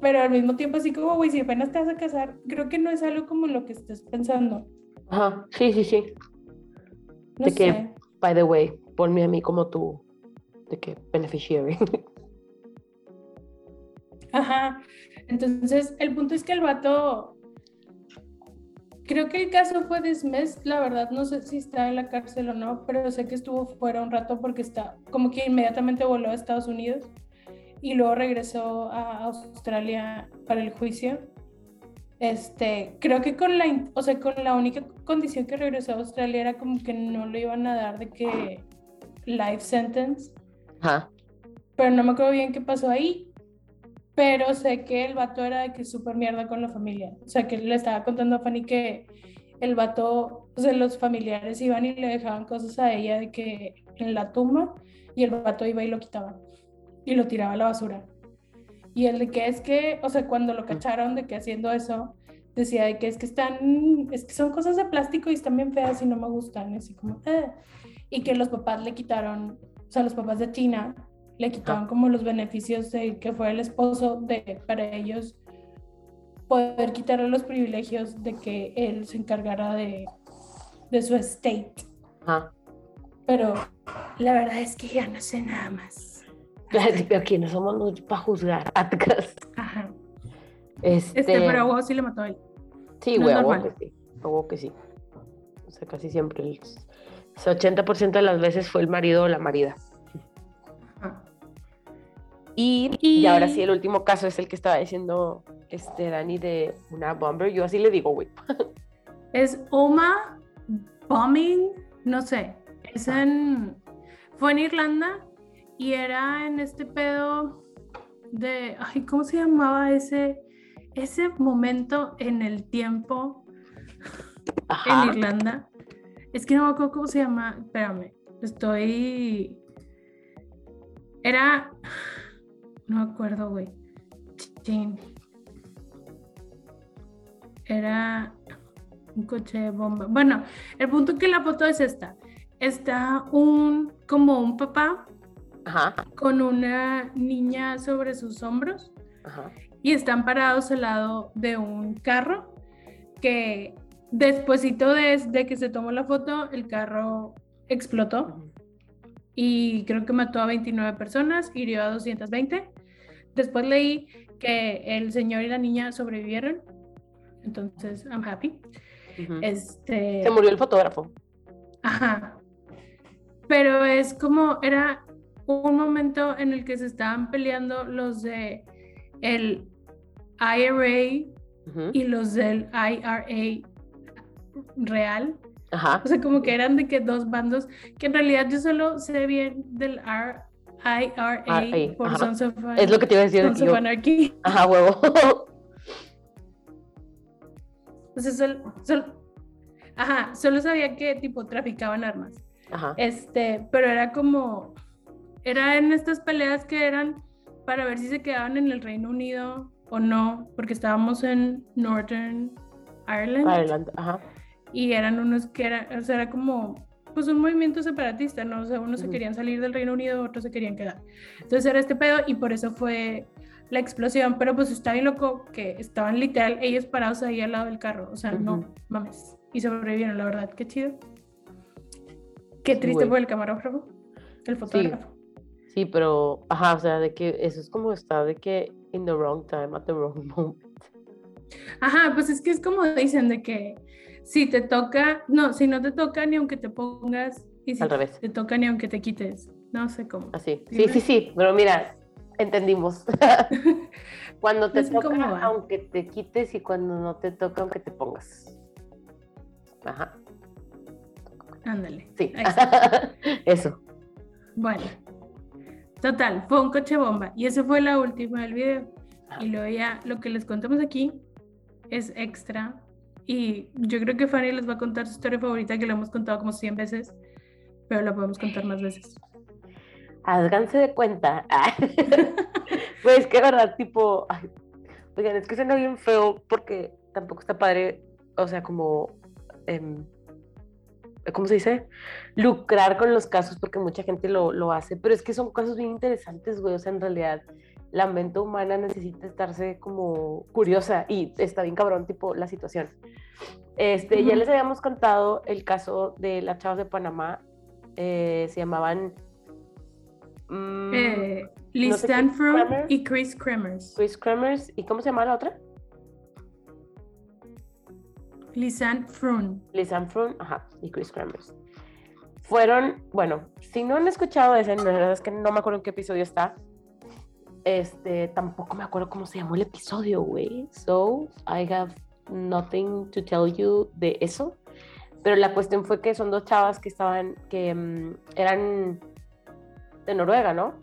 Pero al mismo tiempo así como, güey, si apenas te vas a casar, creo que no es algo como lo que estés pensando. Ajá. Sí, sí, sí. No De que- sé. By the way, ponme a mí como tu. De que beneficiary. Ajá. Entonces, el punto es que el vato. Creo que el caso fue dismissed, la verdad no sé si está en la cárcel o no, pero sé que estuvo fuera un rato porque está, como que inmediatamente voló a Estados Unidos y luego regresó a Australia para el juicio. Este, creo que con la, o sea, con la única condición que regresó a Australia era como que no le iban a dar de que life sentence, Ajá. pero no me acuerdo bien qué pasó ahí. Pero sé que el vato era de que súper mierda con la familia. O sea, que le estaba contando a Fanny que el vato, o sea, los familiares iban y le dejaban cosas a ella de que en la tumba y el vato iba y lo quitaba y lo tiraba a la basura. Y el de que es que, o sea, cuando lo cacharon de que haciendo eso, decía de que es que están, es que son cosas de plástico y están bien feas y no me gustan, así como, "Ah". y que los papás le quitaron, o sea, los papás de Tina le quitaron como los beneficios de que fue el esposo de para ellos poder quitarle los privilegios de que él se encargara de, de su estate. Ajá. Pero la verdad es que ya no sé nada más. Pero *laughs* quiénes somos nosotros para juzgar. *laughs* Ajá. Este, Este, pero a huevo sí le mató a él. Sí, no güey, a que sí. A que sí. O sea, casi siempre. El, o sea, 80% de las veces fue el marido o la marida. Ajá. Y, y ahora sí, Y- el último caso es el que estaba diciendo este Dani de una bomber. Yo así le digo, güey. *laughs* Es Oma Bombing, no sé. Es en. Fue en Irlanda y era en este pedo de. Ay, ¿cómo se llamaba ese, ese momento en el tiempo Ajá. en Irlanda? Es que no me acuerdo cómo se llama. Espérame, estoy. Era. No me acuerdo, güey. Era un coche de bomba. Bueno, el punto que la foto es esta. Está un como un papá Ajá. con una niña sobre sus hombros Ajá. y están parados al lado de un carro que despuesito de, de que se tomó la foto, el carro explotó y creo que mató a 29 personas, hirió a 220. Después leí que el señor y la niña sobrevivieron. Entonces, I'm happy. Ujú. Este, Se murió el fotógrafo. Ajá. Pero es como era un momento en el que se estaban peleando los de el IRA Ujú. y los del IRA real. Ajá. O sea, como que eran de que dos bandos, que en realidad yo solo sé bien del R IRA RA, por. Sons of, Es lo que te iba a decir. de Sons of Anarchy. Ajá, huevo. *laughs* O sea, sol- sol- ajá, solo sabía que tipo traficaban armas. Ajá. Este, pero era como, era en estas peleas que eran para ver si se quedaban en el Reino Unido o no, porque estábamos en Northern Ireland Ireland, ajá. y eran unos que eran, o sea, era como, pues un movimiento separatista, ¿no? O sea, unos se querían salir del Reino Unido, otros se querían quedar. Entonces era este pedo y por eso fue la explosión, pero pues está bien loco que estaban literal ellos parados ahí al lado del carro, o sea, no mames. Y sobrevivieron, la verdad, qué chido. Qué triste por el camarógrafo, el fotógrafo. Sí, pero, ajá, o sea, de que eso es como está de que in the wrong time, at the wrong *laughs* moment. Ajá, pues es que es como dicen de que si te toca, no, si no te toca ni aunque te pongas, y si Al revés. te toca ni aunque te quites, no sé cómo. Así. Sí, Sí, sí, sí, pero mira, entendimos. *laughs* cuando *laughs* te No sé cómo toca, aunque te quites y cuando no te toca, aunque te pongas. Ajá, Ándale. sí. Eso. Bueno, total, fue un coche bomba y esa fue la última del video. Ajá. Y luego ya lo que les contamos aquí es extra y yo creo que Fanny les va a contar su historia favorita que la hemos contado como 100 veces, pero la podemos contar más veces. Háganse de cuenta. *laughs* pues que verdad, tipo, ay, oigan, es que suena bien feo porque tampoco está padre, o sea, como, em, ¿cómo se dice? Lucrar con los casos porque mucha gente lo, lo hace, pero es que son casos bien interesantes, güey, o sea, en realidad la mente humana necesita estarse como curiosa y está bien cabrón, tipo, la situación. Este, ya les habíamos contado el caso de las chavas de Panamá, eh, se llamaban... mm, Eh, no sé qué, y Chris Kremers. Chris Kremers, ¿y cómo se llama la otra? Lisanne Frun. Liz Armstrong, ajá, y Chris Kremers. Fueron, bueno, si no han escuchado ese, la verdad es que no me acuerdo en qué episodio está. Este, tampoco me acuerdo cómo se llamó el episodio, güey. So, I have nothing to tell you de eso. Pero la cuestión fue que son dos chavas que estaban, que mm, eran de Noruega, ¿no?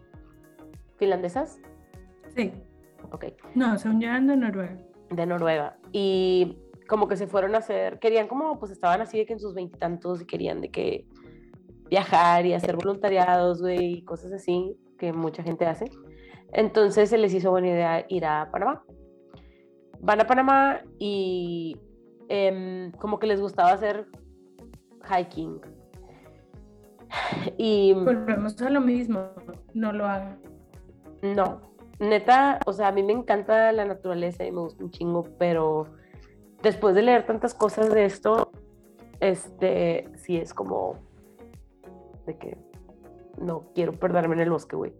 Finlandesas. Sí. Ok. No, son ya de Noruega. de Noruega y como que se fueron a hacer, querían como, pues estaban así de que en sus veintitantos y querían de que viajar y hacer voluntariados, güey, y cosas así que mucha gente hace. Entonces se les hizo buena idea ir a Panamá. Van a Panamá y em, como que les gustaba hacer hiking. Y Volvemos a lo mismo. No lo hagan. No, neta, o sea, a mí me encanta la naturaleza y me gusta un chingo, pero después de leer tantas cosas de esto, este, sí es como de que no quiero perderme en el bosque, güey.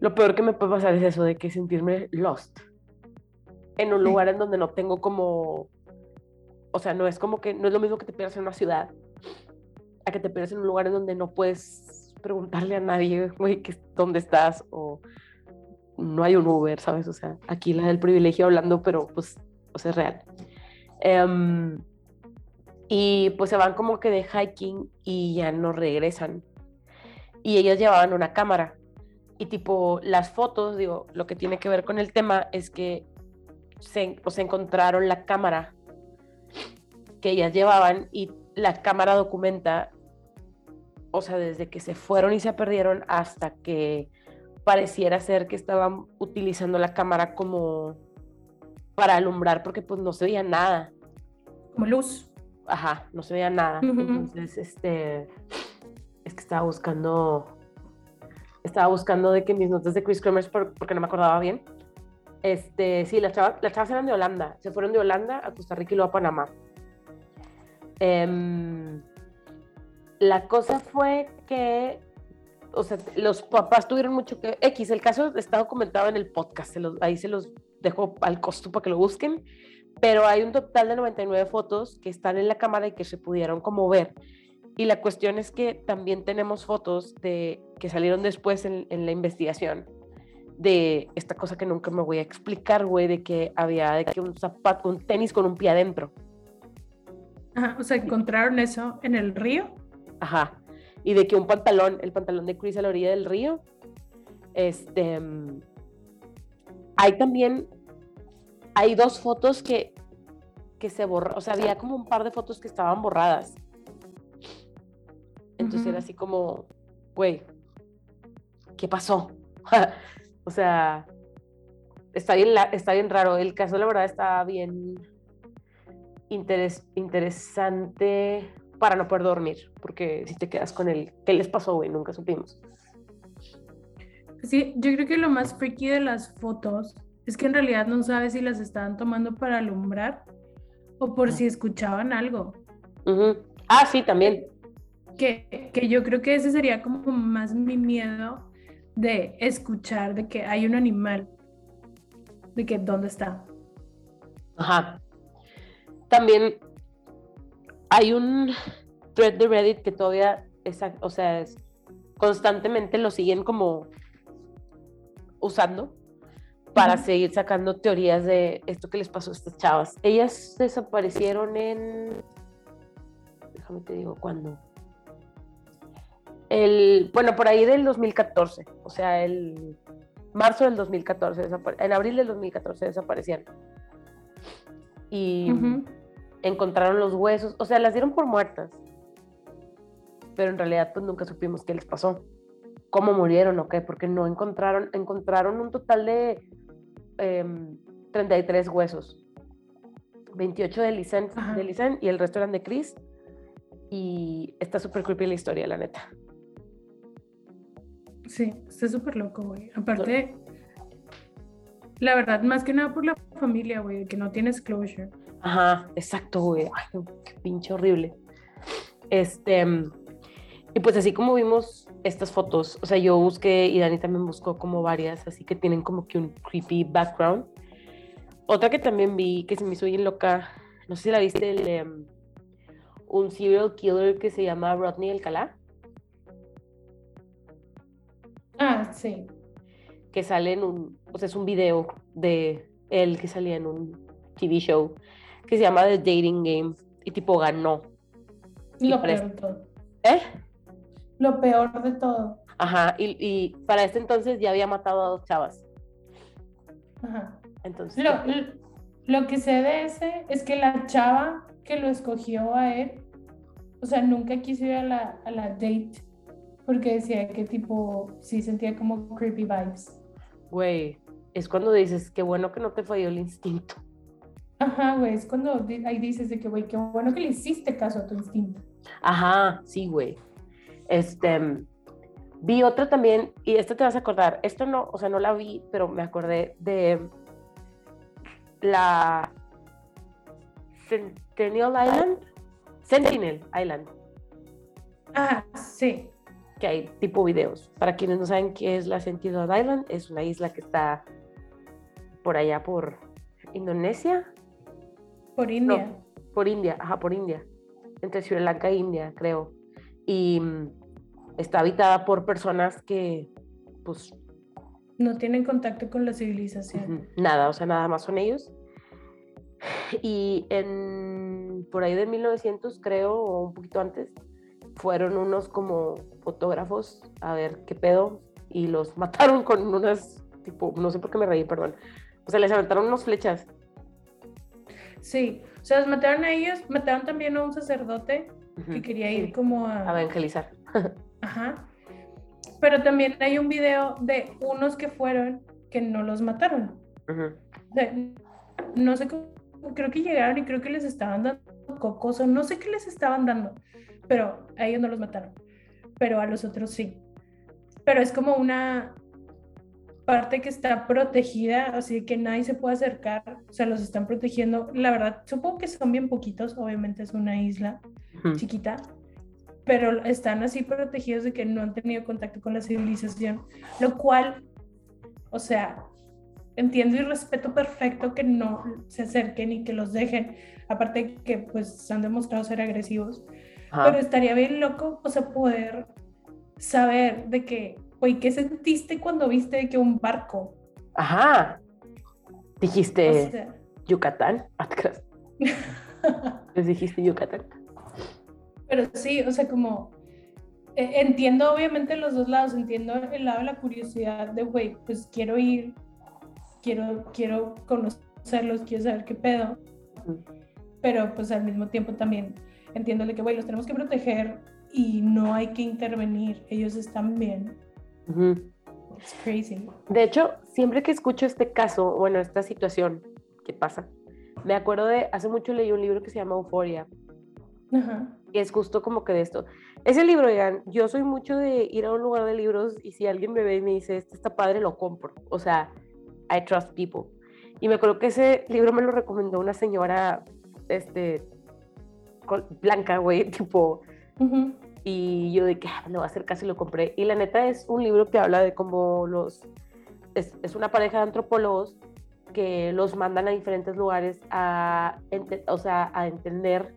Lo peor que me puede pasar es eso de que sentirme lost en un Sí. lugar en donde no tengo como, o sea, no es como que, no es lo mismo que te pierdas en una ciudad, a que te pierdas en un lugar en donde no puedes preguntarle a nadie, güey, que dónde estás o no hay un Uber, ¿sabes? O sea, aquí la del privilegio hablando, pero pues, o sea, es real. Em, y pues se van como que de hiking y ya no regresan. Y ellas llevaban una cámara. Y tipo, las fotos, digo, lo que tiene que ver con el tema es que se, se encontraron la cámara que ellas llevaban y la cámara documenta, o sea, desde que se fueron y se perdieron hasta que pareciera ser que estaban utilizando la cámara como para alumbrar porque pues no se veía nada. Como luz. Ajá, no se veía nada. Ujú. Entonces, este, es que estaba buscando, estaba buscando de que mis notas de Chris Kremers por- porque no me acordaba bien. Este, sí, las chavas, las chavas eran de Holanda. Se fueron de Holanda a Costa Rica y luego a Panamá. Em, la cosa fue que, o sea, los papás tuvieron mucho que... X, el caso está documentado en el podcast, se los- ahí se los dejo al costo para que lo busquen, pero hay un total de 99 fotos que están en la cámara y que se pudieron como ver. Y la cuestión es que también tenemos fotos de que salieron después en, en la investigación de esta cosa que nunca me voy a explicar, güey, de que había de que un zapato, un tenis con un pie adentro. Ajá, o sea, encontraron eso en el río. Ajá. Y de que un pantalón, el pantalón de Chris a la orilla del río. Este. Hay también. Hay dos fotos que, que se borraron. O sea, había como un par de fotos que estaban borradas. Entonces era así como, güey, ¿qué pasó? *laughs* o sea, está bien, está bien raro. El caso, la verdad, está bien interes- interesante para no poder dormir, porque si te quedas con el, ¿qué les pasó, güey? Nunca supimos. Sí, yo creo que lo más freaky de las fotos es que en realidad no sabes si las estaban tomando para alumbrar o por si escuchaban algo. Ah, sí, también. Que, que yo creo que ese sería como más mi miedo de escuchar de que hay un animal, de que dónde está. Ajá. También hay un thread de Reddit que todavía es, o sea, es- constantemente lo siguen como usando para seguir sacando teorías de esto que les pasó a estas chavas. Ellas desaparecieron en, déjame te digo cuándo. El, bueno, por ahí del 2014, o sea, el marzo del 2014, desapare- en abril del 2014 desaparecieron. Y encontraron los huesos, o sea, las dieron por muertas. Pero en realidad pues nunca supimos qué les pasó. Cómo murieron o qué, porque no encontraron, encontraron un total de em, 33 huesos. 28 de Licen, de Licen y el resto eran de Chris. Y está súper creepy la historia, la neta. Sí, está súper loco, güey. Aparte, la verdad, más que nada por la familia, güey, que no tienes closure. Ajá, exacto, güey. Ay, qué pinche horrible. Este, y pues así como vimos estas fotos, o sea, yo busqué y Dani también buscó como varias, así que tienen como que un creepy background. Otra que también vi que se me hizo bien loca, no sé si la viste, el, em, un serial killer que se llama Rodney Alcalá, Ah, sí. que sale en un, o sea, es un video de él que salía en un TV show que se llama The Dating Game y tipo ganó. Lo parece- peor de todo. ¿Eh? Lo peor de todo. Ajá, y, y para este entonces ya había matado a dos chavas. Ajá. Entonces, Lo, lo- lo que sé de ese es que la chava que lo escogió a él, o sea, nunca quiso ir a la, a la date porque decía que tipo, sí sentía como creepy vibes. güey, es cuando dices, qué bueno que no te falló el instinto. Ajá, güey, es cuando ahí dices de que, güey, qué bueno que le hiciste caso a tu instinto. Ajá, sí, güey. Este, vi otra también, y esta te vas a acordar, esto no, o sea, no la vi, pero me acordé de la Sentinel Island, Sentinel Island, Ah, sí. Que hay tipo videos. Para quienes no saben qué es la Sentinel Island, es una isla que está por allá por Indonesia, Por India. por India, ajá, por India, entre Sri Lanka e India, creo. Y mm, está habitada por personas que, pues, No tienen contacto con la civilización. nada, o sea, nada más son ellos. Y en, por ahí de 1900, creo, o un poquito antes, fueron unos como fotógrafos a ver qué pedo y los *laughs* mataron con unas, tipo, no sé por qué me reí, perdón. O sea, les aventaron unas flechas. Sí, o sea, los mataron a ellos, mataron también a un sacerdote que quería sí, ir como a a... evangelizar. *laughs* Ajá. Pero también hay un video de unos que fueron que no los mataron. Ujú. O sea, no sé cómo, creo que llegaron y creo que les estaban dando cocos o no sé qué les estaban dando, pero a ellos no los mataron, pero a los otros sí. Pero es como una parte que está protegida, así que nadie se puede acercar, o sea, los están protegiendo. La verdad, supongo que son bien poquitos, obviamente es una isla chiquita, pero están así protegidos de que no han tenido contacto con la civilización, lo cual, o sea, entiendo y respeto perfecto que no se acerquen y que los dejen, aparte que pues han demostrado ser agresivos, Ajá. pero estaría bien loco, o sea, poder saber de que güey, ¿qué sentiste cuando viste que un barco? Ajá. Dijiste O sea, Yucatán. *laughs* Les dijiste Yucatán. pero sí, o sea, como eh, entiendo obviamente los dos lados, entiendo el lado de la curiosidad de, güey, pues quiero ir, quiero, quiero conocerlos, quiero saber qué pedo, Ujú. pero pues al mismo tiempo también entiendo de que, güey, los tenemos que proteger y no hay que intervenir, ellos están bien. Ujú. It's crazy. De hecho, siempre que escucho este caso, bueno, esta situación que pasa, me acuerdo de, hace mucho leí un libro que se llama Euforia, Ajá. y es justo como que de esto. Ese libro, oigan, yo soy mucho de ir a un lugar de libros y si alguien me ve y me dice, este está padre, lo compro. O sea, I trust people. Y me acuerdo que ese libro me lo recomendó una señora, este, blanca, güey, *laughs* tipo, Ujú. y yo de que "Ah, voy a hacer caso y lo compré. Y la neta es un libro que habla de cómo los, es, es una pareja de antropólogos que los mandan a diferentes lugares a, ente- o sea, a entender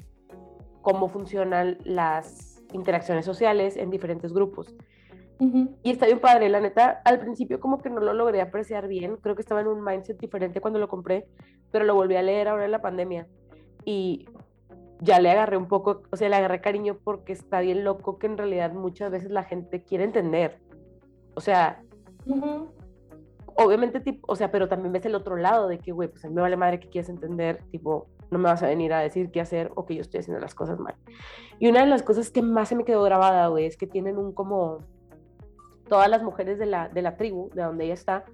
cómo funcionan las interacciones sociales en diferentes grupos. Y está bien padre, la neta, al principio como que no lo logré apreciar bien, creo que estaba en un mindset diferente cuando lo compré, pero lo volví a leer ahora en la pandemia y ya le agarré un poco, o sea, le agarré cariño porque está bien loco que en realidad muchas veces la gente quiere entender. O sea, Ujú. obviamente, tipo, o sea, pero también ves el otro lado de que, güey, pues a mí me vale madre que quieres entender, tipo, no me vas a venir a decir qué hacer o que yo estoy haciendo las cosas mal. Y una de las cosas que más se me quedó grabada, güey, es que tienen un como, todas las mujeres de la, de la tribu, de donde ella está,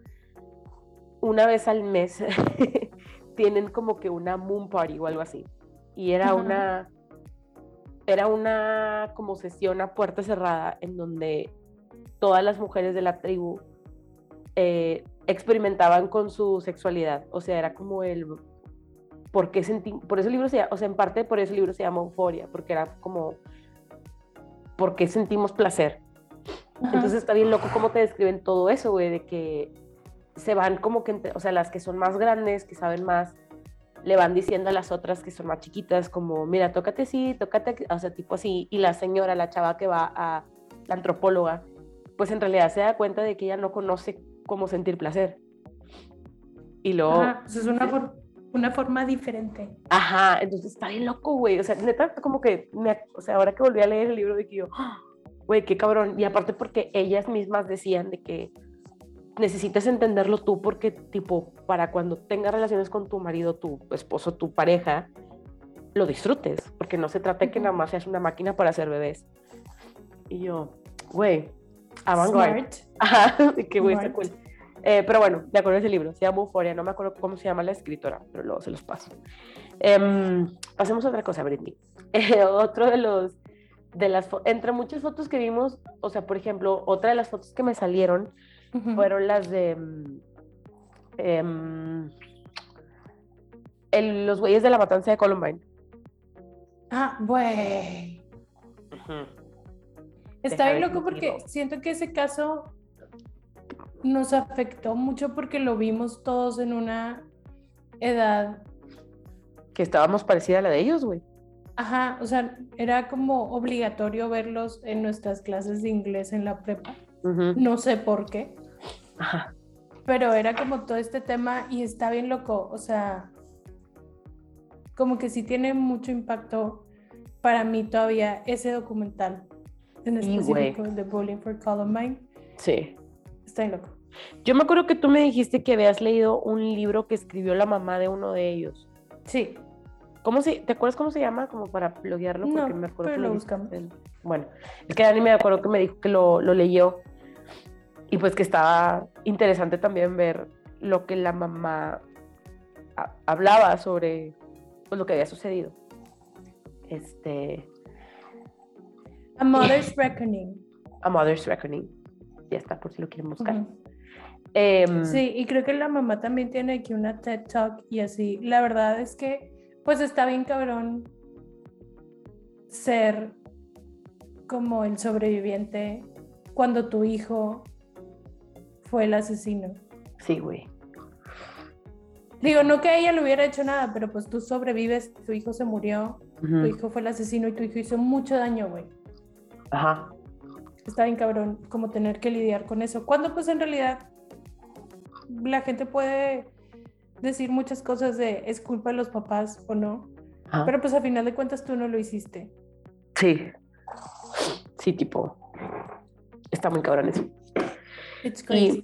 una vez al mes *laughs* tienen como que una moon party o algo así. Y era una, era una como sesión a puerta cerrada en donde todas las mujeres de la tribu eh, experimentaban con su sexualidad. O sea, era como el... ¿Por qué sentí? Por eso el libro se o sea, en parte por eso el libro se llama Euforia, porque era como... ¿Por qué sentimos placer? Entonces está bien loco cómo te describen todo eso, güey, de que se van como que, o sea, las que son más grandes, que saben más, le van diciendo a las otras que son más chiquitas, como, mira, tócate así, tócate, aquí", o sea, tipo así, y la señora, la chava que va a la antropóloga, pues en realidad se da cuenta de que ella no conoce cómo sentir placer. Y luego, Ajá, pues es una, for- una forma diferente. Ajá, entonces está bien loco, güey. O sea, neta, como que, me, o sea, ahora que volví a leer el libro, de que yo, ¡ah! güey, qué cabrón. Y aparte porque ellas mismas decían de que necesitas entenderlo tú porque, tipo, para cuando tengas relaciones con tu marido, tu esposo, tu pareja, lo disfrutes. Porque no se trata de que nada más seas una máquina para hacer bebés. Y yo, güey, avant-garde. Smart. Ajá, *laughs* que güey, está cool. Eh, pero bueno, de acuerdo a ese libro, se llama Euforia, no me acuerdo cómo se llama la escritora, pero luego se los paso. Em, pasemos a otra cosa, Britney. *laughs* Eh, otro de los, de las, entre muchas fotos que vimos, o sea, por ejemplo, otra de las fotos que me salieron Fueron las de mm, em, el- los güeyes de la matanza de Columbine. Ah, güey. Está Deja bien ver loco porque siento que ese caso nos afectó mucho porque lo vimos todos en una edad, Que estábamos parecida a la de ellos, güey. ajá, o sea, era como obligatorio verlos en nuestras clases de inglés en la prepa. No sé por qué, Ajá. pero era como todo este tema y está bien loco, o sea, como que sí tiene mucho impacto para mí todavía ese documental, en específico el de Bowling for Columbine, Sí. está bien loco. Yo me acuerdo que tú me dijiste que habías leído un libro que escribió la mamá de uno de ellos. Sí, ¿Cómo se, ¿Te acuerdas cómo se llama? Como para bloguearlo. No, Porque me acuerdo pero que lo buscamos. Bueno, es que Dani me acuerdo que me dijo que lo, lo leyó y pues que estaba interesante también ver lo que la mamá ha- hablaba sobre pues, lo que había sucedido. Este, A Mother's Reckoning. A Mother's Reckoning. Ya está, por si lo quieren buscar. Em, Sí, y creo que la mamá también tiene aquí una TED Talk y así. La verdad es que, pues está bien cabrón ser como el sobreviviente cuando tu hijo fue el asesino. Sí, güey. Digo, no que ella le hubiera hecho nada, pero pues tú sobrevives, tu hijo se murió, tu hijo fue el asesino y tu hijo hizo mucho daño, güey. Ajá. está bien cabrón como tener que lidiar con eso. Cuando pues en realidad la gente puede decir muchas cosas de es culpa de los papás o no, Ajá. pero pues a final de cuentas tú no lo hiciste. Sí. Sí, tipo. Está muy cabrón eso. It's crazy.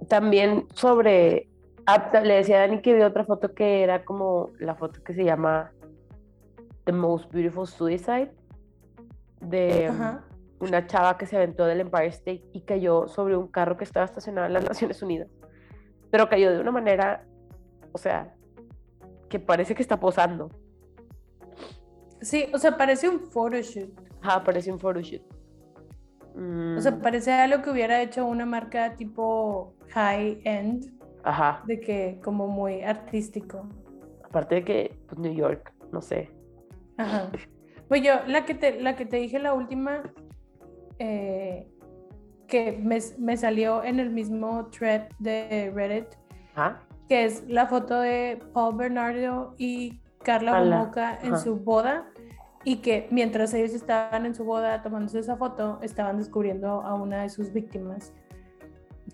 Y también sobre. ah, le decía a Dani que vi otra foto que era como la foto que se llama The Most Beautiful Suicide de Ajá. una chava que se aventó del Empire State y cayó sobre un carro que estaba estacionado en las *laughs* Naciones Unidas. Pero cayó de una manera, o sea, que parece que está posando. Sí, o sea, parece un photoshoot. Ajá, parece un photoshoot. O sea, Mm, parece algo que hubiera hecho una marca tipo high end, Ajá. de que como muy artístico. Aparte de que, pues, New York, no sé. Ajá. *laughs* Pues yo, la que te, la que te dije la última, eh, que me, me salió en el mismo thread de Reddit, que es la foto de Paul Bernardo y Carla Bomoca en su boda, y que mientras ellos estaban en su boda tomándose esa foto, estaban descubriendo a una de sus víctimas.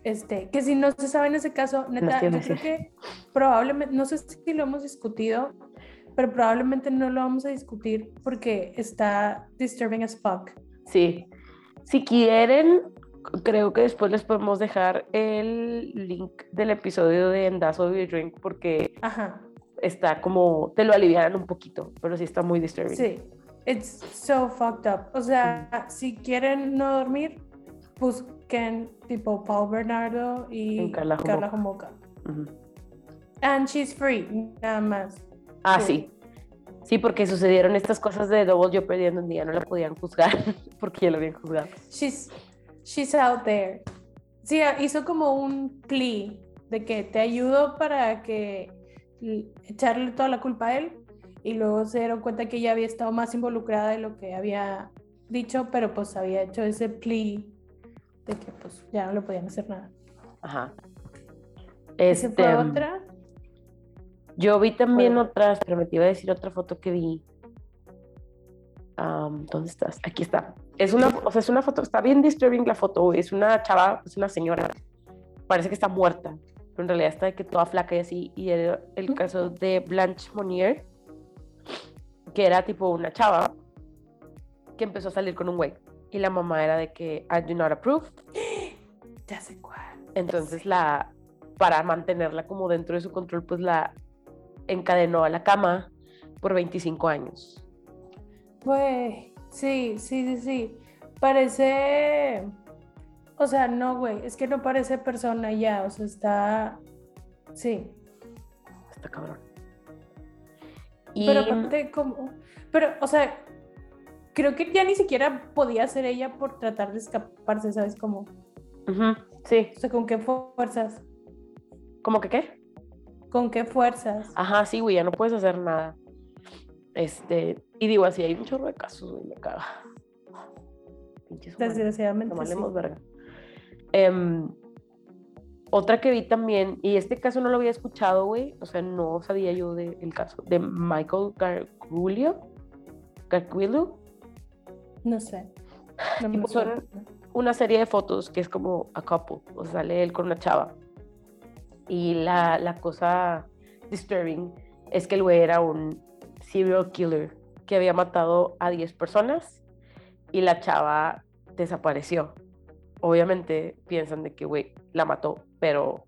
Este, que si no se sabe en ese caso, neta, yo creo que- probablemente, no sé si lo hemos discutido, pero probablemente no lo vamos a discutir porque está disturbing as fuck. Sí. Si quieren, creo que después les podemos dejar el link del episodio de Endazo Your Drink porque Ajá, está como, te lo aliviaran un poquito, pero sí está muy disturbing. sí. It's so fucked up. O sea, si quieren no dormir, busquen tipo Paul Bernardo y Carla Homoka. And she's free, nada más. Ah, Sí. sí. Sí, porque sucedieron estas cosas de Double Jeopardy en donde ya no la podían juzgar *laughs* porque ya la habían juzgado. She's, she's out there. Sí, hizo como un plea de que te ayudo para que echarle toda la culpa a él y luego se dieron cuenta que ella había estado más involucrada de lo que había dicho, pero pues había hecho ese plea de que pues ya no le podían hacer nada. Ajá. Este, fue otra. Yo vi también otras, pero me te iba a decir otra foto que vi. Am, ¿Dónde estás? Aquí está. Es una, o sea, es una foto, está bien disturbing la foto. Es una chava, es una señora. Parece que está muerta, pero en realidad está de que toda flaca y así. Y era el caso de Blanche Monnier, que era tipo una chava que empezó a salir con un güey. Y la mamá era de que I do not approve. *gasps* Ya sé cuál. Entonces la, para mantenerla como dentro de su control, pues la encadenó a la cama por 25 años. Güey, sí, sí, sí, sí. Parece. O sea, no, güey, es que no parece persona ya, o sea, está. Sí. Está cabrón. Y Pero aparte, como. Pero, o sea, creo que ya ni siquiera podía ser ella por tratar de escaparse, ¿sabes? Como. Ujú, sí, O sea, ¿con qué fuerzas? ¿cómo que qué? ¿Con qué fuerzas? Ajá, sí, güey, ya no puedes hacer nada. Este, y digo así, hay un chorro de casos, güey, me caga. Pinches humanos. Desgraciadamente. Nomás sí. verga. Em, otra que vi también, y este caso no lo había escuchado, güey, o sea, no sabía yo del caso, de Michael Gargulio. Gargulio, No sé. No me son- una serie de fotos que es como a couple, o sea, sale él con una chava. Y la, la cosa disturbing es que el güey era un serial killer que había matado a 10 personas y la chava desapareció. Obviamente piensan de que, güey, la mató, pero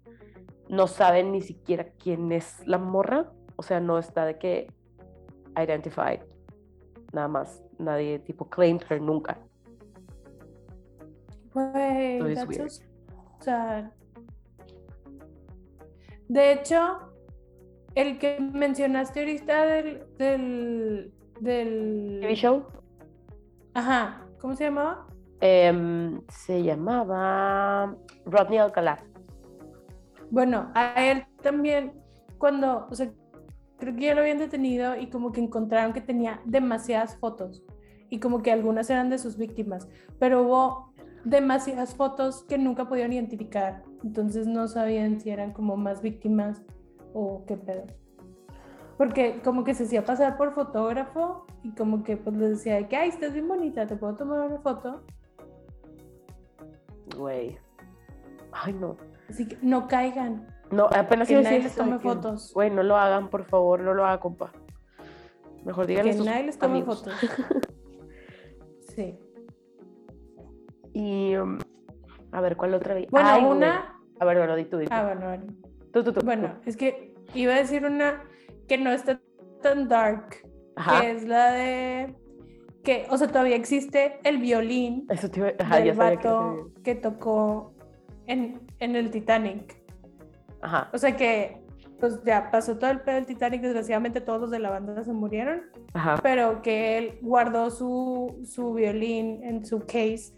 no saben ni siquiera quién es la morra. O sea, no está de que identified. Nada más. Nadie tipo claimed her nunca. Güey, that's so weird. sad. De hecho, el que mencionaste ahorita del, del, del... TV show Ajá, ¿cómo se llamaba? Em, se llamaba Rodney Alcalá. Bueno, a él también, cuando, o sea, creo que ya lo habían detenido y como que encontraron que tenía demasiadas fotos y como que algunas eran de sus víctimas, pero hubo demasiadas fotos que nunca pudieron identificar, entonces no sabían si eran como más víctimas o qué pedo. Porque como que se hacía pasar por fotógrafo y como que pues les decía de que, ay, estás bien bonita, te puedo tomar una foto. Güey. Ay, no. Así que no caigan. No, apenas Que iba nadie les tome fotos. Güey, no lo hagan, por favor, no lo hagan, compa. Mejor díganle Que a sus nadie les tome amigos. fotos. *laughs* Sí. Y, um, a ver, ¿cuál otra vi? Bueno, Ay, güey. una. A ver, bueno, di tú, di tú. Ah, bueno, bueno. Tú, tú, tú. Bueno, es que iba a decir una que no está tan dark, Ajá. que es la de que, o sea, todavía existe el violín Eso te Ajá, ya del que vato que tocó en, en el Titanic. Ajá. O sea que, pues ya pasó todo el pedo del Titanic, desgraciadamente todos los de la banda se murieron, Ajá. pero que él guardó su, su violín en su case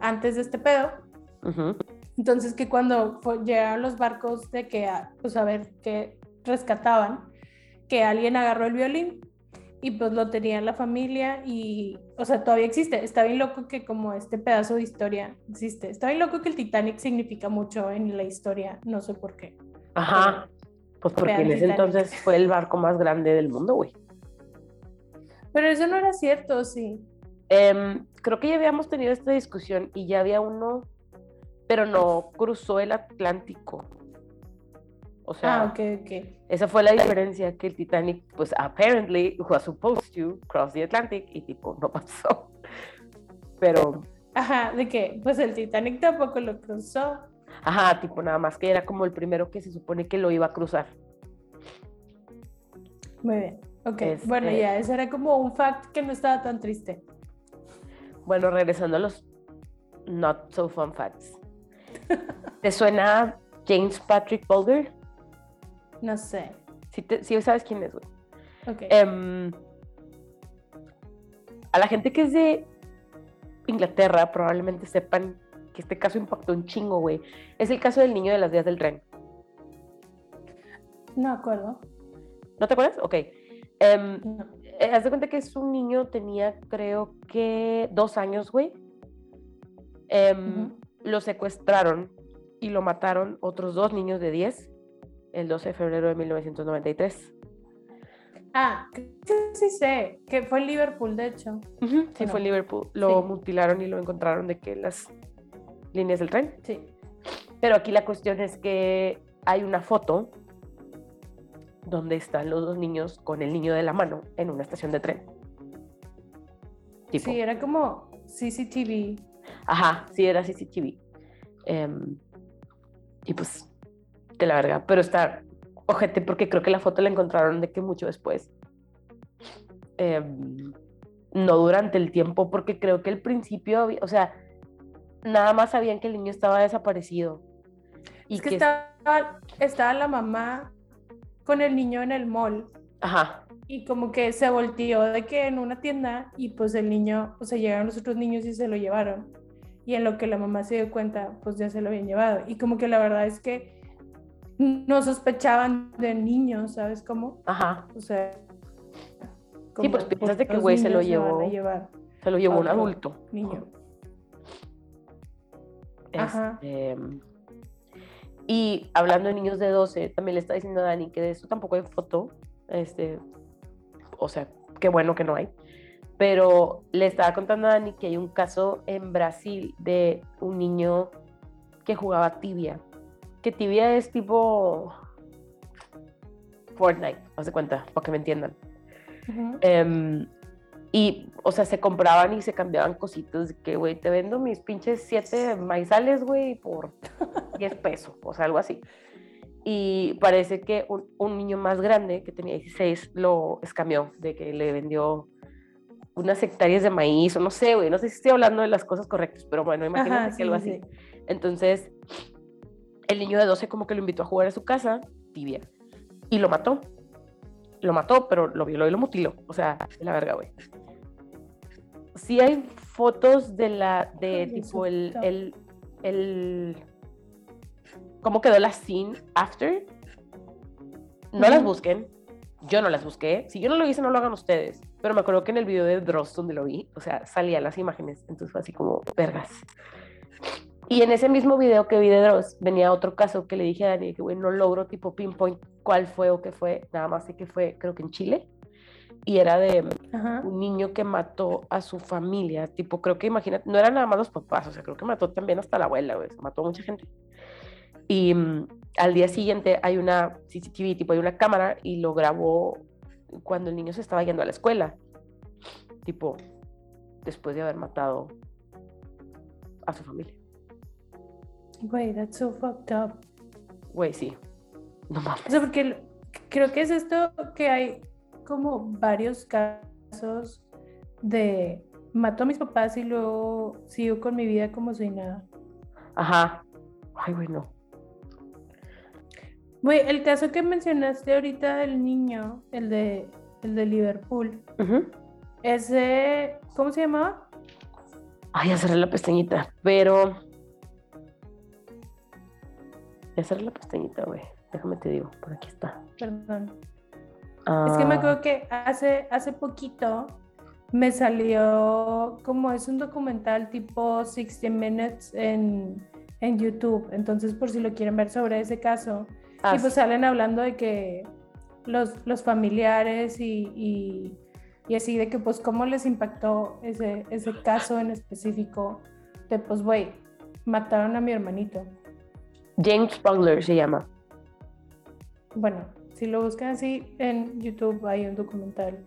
antes de este pedo. ujú, Entonces que cuando fue- llegaron los barcos de que, a- pues a ver, que rescataban, que alguien agarró el violín y pues lo tenía la familia y, o sea, todavía existe. Está bien loco que como este pedazo de historia existe. Está bien loco que el Titanic significa mucho en la historia, no sé por qué. Ajá. Pues porque en ese Titanic. entonces fue el barco más grande del mundo, güey. Pero eso no era cierto, sí. Em, creo que ya habíamos tenido esta discusión y ya había uno, pero no cruzó el Atlántico. O sea, Ah, esa fue la diferencia, que el Titanic, pues apparently was supposed to cross the Atlantic y tipo, no pasó. Pero, Ajá, de que pues el Titanic tampoco lo cruzó. ajá, tipo, nada más que era como el primero que se supone que lo iba a cruzar. Muy bien. Ok, Este- bueno, ya, ese era como un fact que no estaba tan triste. Bueno, regresando a los not so fun facts. *laughs* ¿Te suena James Patrick Boulder? No sé. Sí, te- sabes quién es, güey. Ok. Em, a la gente que es de Inglaterra probablemente sepan que este caso impactó un chingo, güey. Es el caso del niño de las vías del tren. No acuerdo. ¿No te acuerdas? Ok. Em, No. eh, haz de cuenta que es un niño, tenía creo que dos años, güey. Em. Lo secuestraron y lo mataron otros dos niños de 10 el 12 de febrero de 1993. Ah, sí sé, que fue en Liverpool, de hecho. Sí, no? fue en Liverpool. Lo Sí. mutilaron y lo encontraron de que las líneas del tren. Sí. Pero aquí la cuestión es que hay una foto donde están los dos niños con el niño de la mano en una estación de tren. Tipo, Sí, era como CCTV. ajá, sí era CCTV. Em, y pues, la verga, pero está ojete porque creo que la foto la encontraron de que mucho después. Em, no durante el tiempo, porque creo que al principio, o sea, nada más sabían que el niño estaba desaparecido. Y Es que estaba, estaba la mamá con el niño en el mall Ajá, y como que se volteó de que en una tienda y pues el niño, o sea, llegaron los otros niños y se lo llevaron. Y en lo que la mamá se dio cuenta, pues ya se lo habían llevado. Y como que la verdad es que no sospechaban de niños, ¿sabes cómo? ajá. O sea... Sí, pues piensas de que güey se lo llevó. Se lo llevó un adulto. niño. Ajá. Este, y hablando de niños de 12, también le está diciendo a Dani que de eso tampoco hay foto. Este, o sea, qué bueno que no hay. Pero le estaba contando a Dani que hay un caso en Brasil de un niño que jugaba tibia. Que tibia es tipo Fortnite, haz de cuenta, para que me entiendan. Ujú. Em, y, o sea, se compraban y se cambiaban cositas. Que, güey, te vendo mis pinches siete maizales, güey, por *laughs* 10 pesos, o sea, algo así. Y parece que un, un niño más grande, que tenía 16, lo escamió, de que le vendió unas hectáreas de maíz, o no sé, güey, no sé si estoy hablando de las cosas correctas, pero bueno, imagínate Ajá, que sí, algo sí, así. sí. Entonces, el niño de 12 como que lo invitó a jugar a su casa, tibia, y lo mató. Lo mató, pero lo violó y lo mutiló. O sea, la verga, güey. Sí hay fotos de la, de tipo el, el, el, cómo quedó la scene after. No las busquen. Yo no las busqué. Si yo no lo hice, no lo hagan ustedes. Pero me acuerdo que en el video de Dross donde lo vi, o sea, salían las imágenes. Entonces fue así como, vergas. Y en ese mismo video que vi de Dross, venía otro caso que le dije a Dani que, güey, no logro tipo pinpoint cuál fue o qué fue. Nada más sé que fue, creo que en Chile. y era de Ajá. un niño que mató a su familia, tipo, creo que imagínate, no eran nada más los papás, o sea, creo que mató también hasta la abuela, güey, mató a mucha gente. Y mm, al día siguiente hay una CCTV, tipo, hay una cámara y lo grabó cuando el niño se estaba yendo a la escuela, tipo, después de haber matado a su familia. Güey, that's so fucked up. Güey, sí. No mames. O sea, porque creo que es esto que hay como varios casos de mato a mis papás y luego sigo con mi vida como si nada. Ajá. Ay, güey, no. Güey, el caso que mencionaste ahorita del niño, el de, el de Liverpool, ese, ¿cómo se llamaba? Ay, ya cerré la pestañita, pero... Ya cerré la pestañita, güey. Déjame te digo, por aquí está. Perdón. Es que me Ah, acuerdo que hace, hace poquito me salió como es un documental tipo 60 Minutes en, en YouTube. Entonces, por si lo quieren ver sobre ese caso. ah, y pues sí. salen hablando de que los, los familiares y, y, y así, de que pues cómo les impactó ese, ese caso en específico. De pues, güey, mataron a mi hermanito. James Spangler se llama. Bueno, si lo buscan así en YouTube hay un documental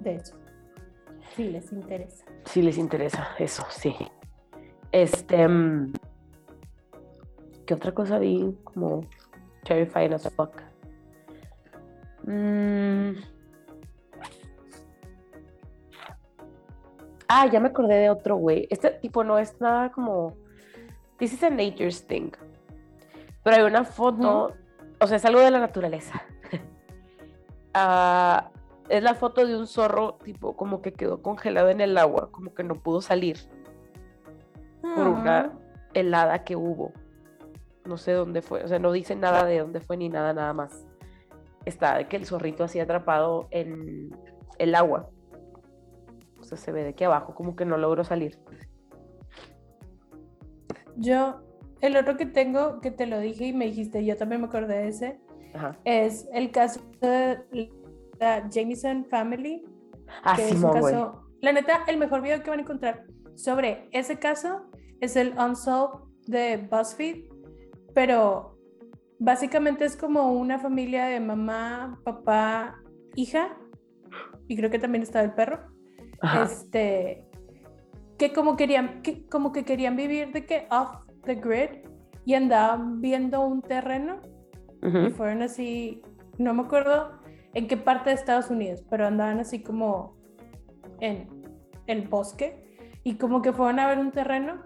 de eso. Si les interesa. Si les interesa, eso, sí. Este... mm, ¿Qué otra cosa vi? Como terrifying as fuck. Mm. Ah, ya me acordé de otro güey. Este tipo no es nada como. This is a nature's thing. Pero hay una foto, o sea, es algo de la naturaleza. *laughs* Ah, es la foto de un zorro, tipo, como que quedó congelado en el agua, como que no pudo salir por una helada que hubo. No sé dónde fue, o sea, no dice nada de dónde fue ni nada, nada más. Está de que el zorrito así atrapado en el agua. O sea, se ve de aquí abajo, como que no logró salir. Yo, el otro que tengo, que te lo dije y me dijiste, yo también me acordé de ese, Ajá. es el caso de la Jameson Family. Ah, que es un caso, la neta, el mejor video que van a encontrar sobre ese caso es el Unsolved de BuzzFeed, pero básicamente es como una familia de mamá, papá, hija, y creo que también estaba el perro, Ajá. este, que como querían, que como que querían vivir de que off the grid y andaban viendo un terreno y Ujú. fueron así, no me acuerdo en qué parte de Estados Unidos, pero andaban así como en el bosque y como que fueron a ver un terreno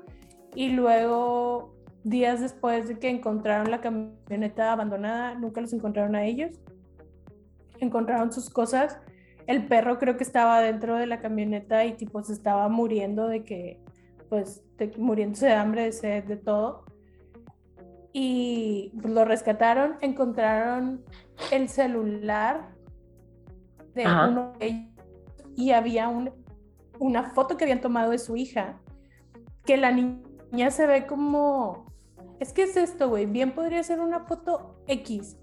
y luego días después de que encontraron la camioneta abandonada, nunca los encontraron a ellos, encontraron sus cosas, el perro creo que estaba dentro de la camioneta y tipo se estaba muriendo de que, pues, de- muriéndose de hambre, de sed, de todo y pues, lo rescataron, encontraron el celular de Ajá. uno de ellos y había un- una foto que habían tomado de su hija, que la niña se ve como, es que es esto, güey, bien podría ser una foto X,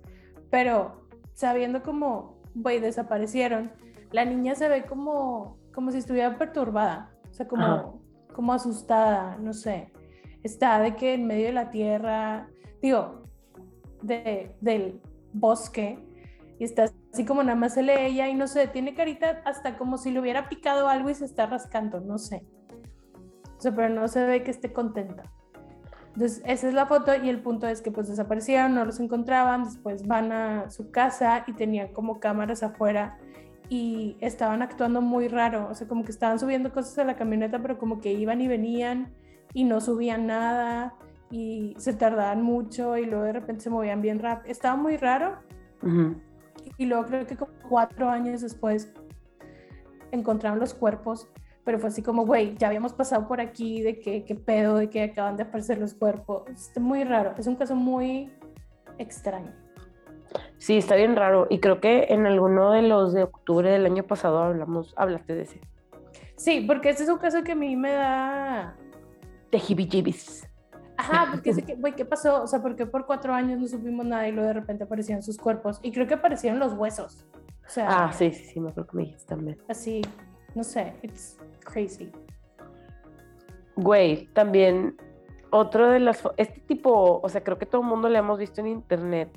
pero sabiendo como, güey, desaparecieron, la niña se ve como, como si estuviera perturbada, o sea, como, Ajá. como asustada, no sé, está de que en medio de la tierra, digo, de, del bosque, y está así como nada más se lee ella y no sé, tiene carita hasta como si le hubiera picado algo y se está rascando, no sé. O sea, pero no se ve que esté contenta. Entonces, esa es la foto y el punto es que pues desaparecieron, no los encontraban, después van a su casa y tenían como cámaras afuera y estaban actuando muy raro, o sea, como que estaban subiendo cosas a la camioneta, pero como que iban y venían y no subían nada y se tardaban mucho y luego de repente se movían bien rápido. Estaba muy raro y luego creo que como cuatro años después encontraron los cuerpos, pero fue así como, güey, ya habíamos pasado por aquí, de que, qué pedo, de que acaban de aparecer los cuerpos. Es muy raro, es un caso muy extraño. Sí, está bien raro. Y creo que en alguno de los de octubre del año pasado hablamos, hablaste de ese. Sí, porque este es un caso que a mí me da... De Hibijibis. Ajá, porque es que, güey, ¿qué pasó? O sea, porque por cuatro años no supimos nada y luego de repente aparecían sus cuerpos. Y creo que aparecieron los huesos. O sea, Ah, sí, sí, sí, me acuerdo que me dijiste también. así, no sé, it's crazy. Güey, también otro de las... Este tipo, o sea, creo que todo el mundo le hemos visto en internet.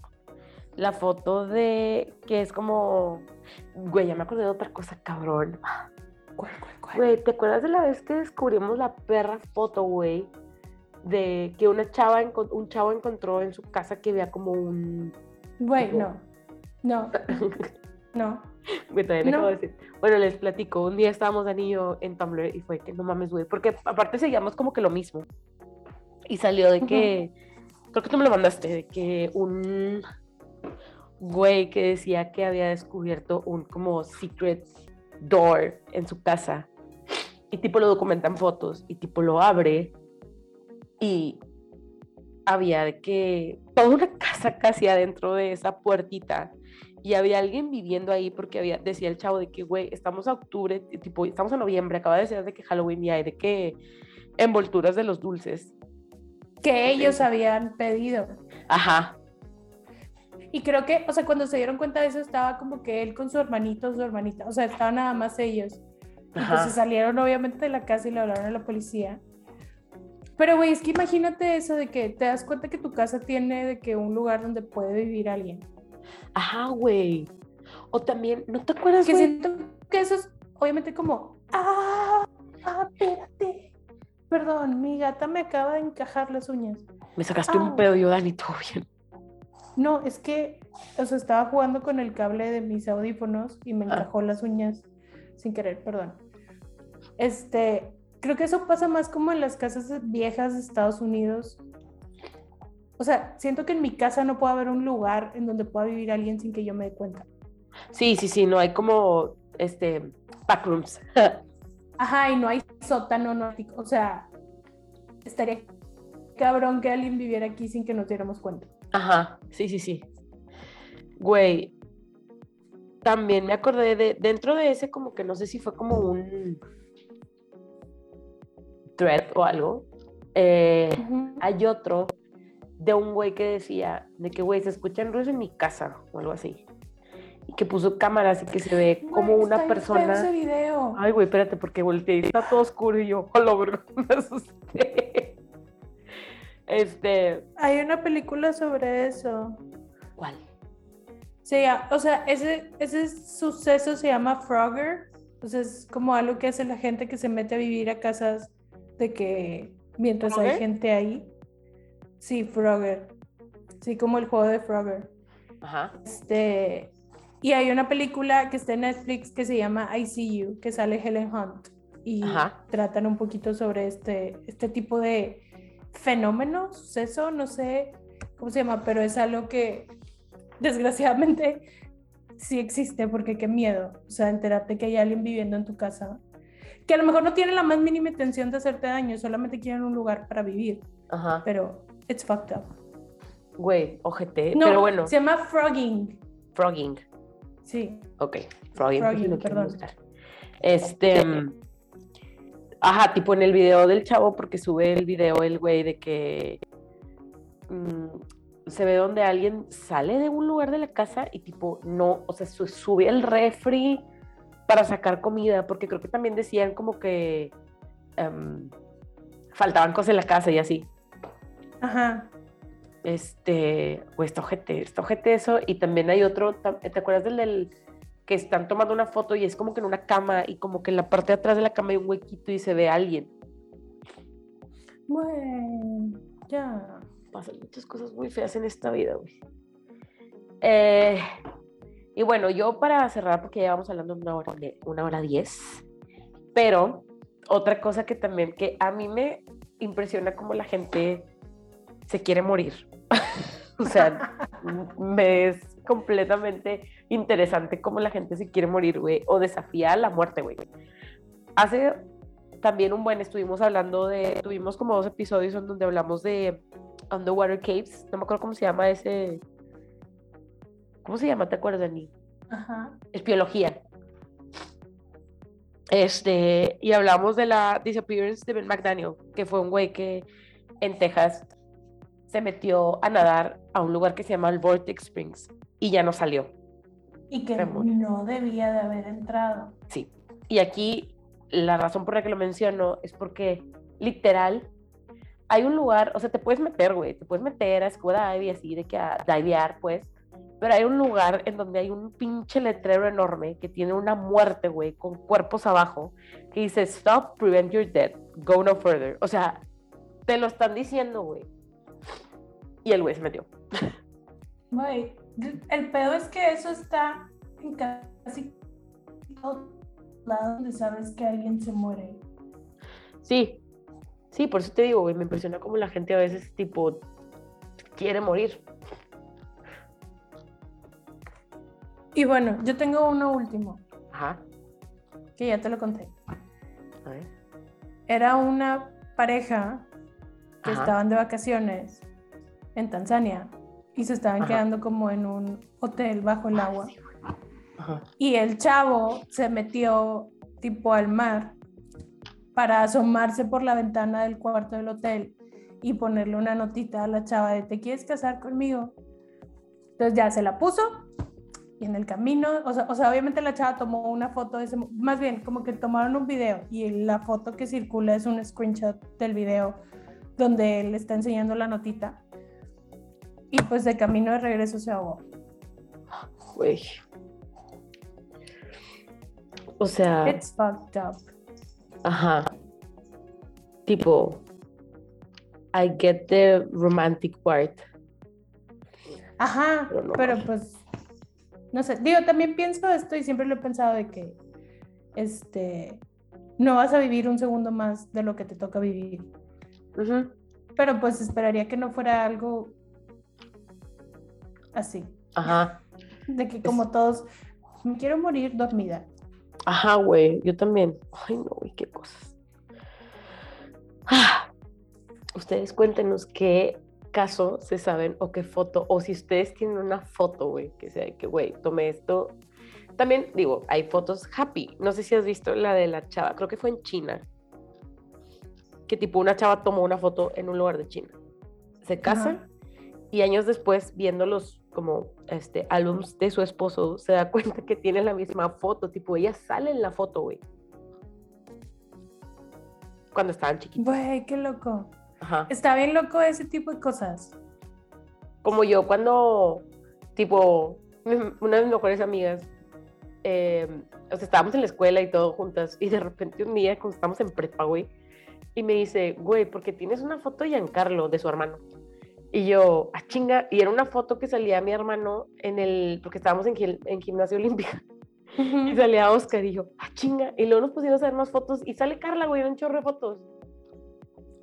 La foto de que es como... Güey, ya me acordé de otra cosa, cabrón. ¿Cuál, cuál, cuál? Güey, ¿te acuerdas de la vez que descubrimos la perra foto, güey? De que una chava, un chavo encontró en su casa que había como un... Güey, no. No, *laughs* no. Güey, me No. acabo de decir. Bueno, les platico. Un día estábamos Dani y yo en Tumblr y fue que no mames, güey. Porque aparte seguíamos como que lo mismo. Y salió de que. Creo que tú me lo mandaste. De que un güey que decía que había descubierto un como secret door en su casa. Y tipo lo documentan fotos. Y tipo lo abre. Y había de que toda una casa casi adentro de esa puertita y había alguien viviendo ahí porque había, decía el chavo de que, güey, estamos a octubre, tipo, estamos a noviembre, acaba de ser de que Halloween y hay de que envolturas de los dulces. Que ellos habían pedido. Ajá, Y creo que, o sea, cuando se dieron cuenta de eso, estaba como que él con su hermanito, su hermanita. O sea, estaban nada más ellos. Y Ajá. pues se salieron obviamente de la casa y le hablaron a la policía. Pero, güey, es que imagínate eso de que te das cuenta que tu casa tiene de que un lugar donde puede vivir alguien. ajá, güey. O también, ¿no te acuerdas, Que siento que eso es obviamente como, ah, ah, espérate. Perdón, mi gata me acaba de encajar las uñas. Me sacaste Ah. un pedo, yo, Dani, todo bien. No, es que, o sea, estaba jugando con el cable de mis audífonos y me Ah. encajó las uñas sin querer, perdón. Este, creo que eso pasa más como en las casas viejas de Estados Unidos. O sea, siento que en mi casa no puede haber un lugar en donde pueda vivir alguien sin que yo me dé cuenta. Sí, sí, sí, no hay como, este, backrooms. *laughs* Ajá, y no hay sótano, no o sea, estaría cabrón que alguien viviera aquí sin que nos diéramos cuenta. Ajá, sí, sí, sí. Güey, también me acordé de, dentro de ese como que no sé si fue como un thread o algo, eh, hay otro de un güey que decía de que, güey, se escuchan ruidos en mi casa o algo así. Y que puso cámaras y que se ve como una está ese persona... video. Ay, güey, espérate, porque volteé y está todo oscuro y yo, *laughs* hola, verga, *laughs* me asusté. Este, Hay una película sobre eso. ¿cuál? Sí, o sea, ese, ese suceso se llama Frogger. O sea, es como algo que hace la gente que se mete a vivir a casas de que mientras hay gente ahí. Sí, Frogger. Sí, como el juego de Frogger. Ajá. Este, y hay una película que está en Netflix que se llama I See You, que sale Helen Hunt. Y Ajá. tratan un poquito sobre este, este tipo de fenómeno, suceso, no sé cómo se llama, pero es algo que desgraciadamente sí existe, porque qué miedo. O sea, enterarte que hay alguien viviendo en tu casa, que a lo mejor no tiene la más mínima intención de hacerte daño, solamente quieren un lugar para vivir, Ajá. pero it's fucked up. Güey, ojete. No, pero bueno, se llama frogging. frogging. Sí. Ok, frogging. si Frogging, perdón. Este. Ajá, tipo en el video del chavo, porque sube el video el güey de que mm, se ve donde alguien sale de un lugar de la casa y tipo, no, o sea, su- sube el refri para sacar comida, porque creo que también decían como que em, faltaban cosas en la casa y así. Ajá. Este, o está ojete, está ojete eso. Y también hay otro, ¿te acuerdas del, del que están tomando una foto y es como que en una cama y como que en la parte de atrás de la cama hay un huequito y se ve a alguien? Bueno, ya. Pasan muchas cosas muy feas en esta vida, güey. Eh, y bueno, yo para cerrar, porque ya vamos hablando una hora, una hora diez, pero otra cosa que también, que a mí me impresiona como la gente se quiere morir. *laughs* o sea, *laughs* me es completamente interesante cómo la gente se quiere morir, güey, o desafía a la muerte, güey. Hace también un buen, estuvimos hablando de, tuvimos como dos episodios en donde hablamos de Underwater Caves, no me acuerdo cómo se llama ese, ¿cómo se llama? ¿Te acuerdas, Dani? Ajá. Es biología. Este, y hablamos de la disappearance de Ben McDaniel, que fue un güey que en Texas se metió a nadar a un lugar que se llama el Vortex Springs y ya no salió. Y que no debía de haber entrado. Sí. Y aquí la razón por la que lo menciono es porque literal hay un lugar, o sea, te puedes meter, güey, te puedes meter a scuba dive y así, de que a divear, pues, pero hay un lugar en donde hay un pinche letrero enorme que tiene una muerte, güey, con cuerpos abajo, que dice, stop, prevent your death, go no further. O sea, te lo están diciendo, güey. Y el güey se metió. Güey, el pedo es que eso está en casi todos lados donde sabes que alguien se muere. Sí, sí, por eso te digo, güey, me impresiona como la gente a veces, tipo, quiere morir. Y bueno, yo tengo uno último, Ajá. que ya te lo conté. A ver. Era una pareja que Ajá. estaban de vacaciones en Tanzania y se estaban Ajá. quedando como en un hotel bajo el Ay, agua. Ajá. Y el chavo se metió tipo al mar para asomarse por la ventana del cuarto del hotel y ponerle una notita a la chava de ¿te quieres casar conmigo? Entonces ya se la puso y en el camino, o sea, o sea, obviamente la chava tomó una foto de ese, más bien como que tomaron un video y la foto que circula es un screenshot del video donde él está enseñando la notita y pues de camino de regreso se ahogó. Güey. O sea, It's fucked up. ajá. Tipo, I get the romantic part. Ajá, Pero no pero mames. pues, no sé, digo, también pienso esto y siempre lo he pensado de que, este, no vas a vivir un segundo más de lo que te toca vivir, pero pues esperaría que no fuera algo así, Ajá. de que como todos, me quiero morir dormida. Ajá, güey. Yo también. Ay, no, güey, qué cosas. Ah. Ustedes cuéntenos qué caso se saben o qué foto, o si ustedes tienen una foto, güey, que sea que, güey, tomé esto. También, digo, hay fotos happy. No sé si has visto la de la chava, creo que fue en China. Que tipo una chava tomó una foto en un lugar de China. Se casa Ajá. Y años después, viendo los como este álbums de su esposo, se da *laughs* cuenta que tiene la misma foto, tipo ella sale en la foto, güey. Cuando estaban chiquitos. Güey, qué loco. Ajá. Está bien loco ese tipo de cosas. Como yo cuando, tipo, una de mis mejores amigas, eh, o sea, estábamos en la escuela y todo juntas, y de repente un día, cuando estábamos en prepa, güey, y me dice, güey, porque tienes una foto de Giancarlo, de su hermano. Y yo, ah, chinga, y era una foto que salía mi hermano en el, porque estábamos en, gil- en gimnasia olímpica, y salía Oscar, y yo, ah, chinga, y luego nos pusimos a ver más fotos, y sale Carla, güey, era un chorro de fotos.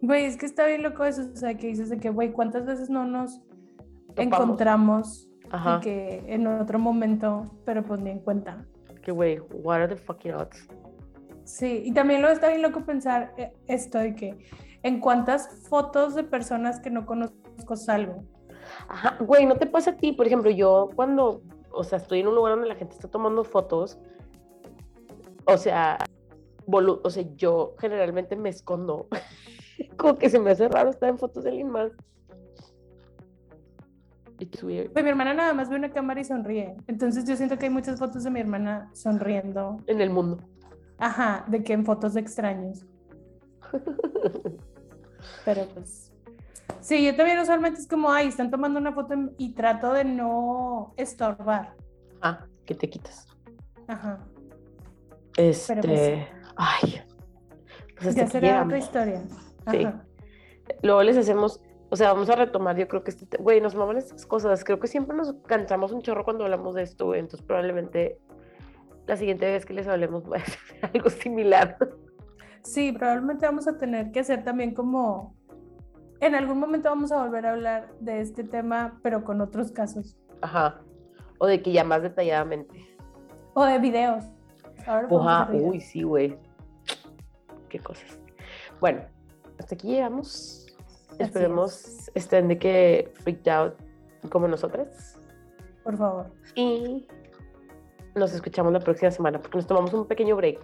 Güey, es que está bien loco eso, o sea, que dices de que, güey, ¿cuántas veces no nos Topamos. encontramos Ajá, y que en otro momento, pero pues ni en cuenta? que güey, what are the fucking odds? Sí, y también lo está bien loco pensar eh, esto de que en cuántas fotos de personas que no conozco salgo. Ajá, güey, ¿no te pasa a ti? Por ejemplo, yo cuando, o sea, estoy en un lugar donde la gente está tomando fotos, o sea, volu- o sea, yo generalmente me escondo. *laughs* Como que se me hace raro estar en fotos de alguien más. It's weird. Pues mi hermana nada más ve una cámara y sonríe. Entonces yo siento que hay muchas fotos de mi hermana sonriendo. En el mundo. Ajá, de que en fotos de extraños. *laughs* Pero pues. Sí, yo también usualmente es como, ay, están tomando una foto y trato de no estorbar. Ah, que te quitas. Ajá. Este, pues, ay. Pues Ya será otra historia. Sí. Ajá. Luego les hacemos, o sea, vamos a retomar, yo creo que este, te- güey, nos maman estas cosas, creo que siempre nos cansamos un chorro cuando hablamos de esto, güey, entonces probablemente la siguiente vez que les hablemos *laughs* va a ser algo similar. Sí, probablemente vamos a tener que hacer también como, en algún momento vamos a volver a hablar de este tema, pero con otros casos. Ajá. O de que ya más detalladamente. O de videos. Ahora Oja, videos. uy, sí, güey. Qué cosas. Bueno, hasta aquí llegamos. Esperemos estén de que freaked out como nosotras. Por favor. Y nos escuchamos la próxima semana porque nos tomamos un pequeño break.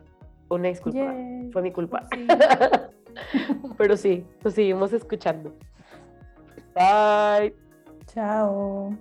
Una disculpa. Yay. Fue mi culpa. Sí. *laughs* Pero sí, nos seguimos escuchando. Bye. Chao.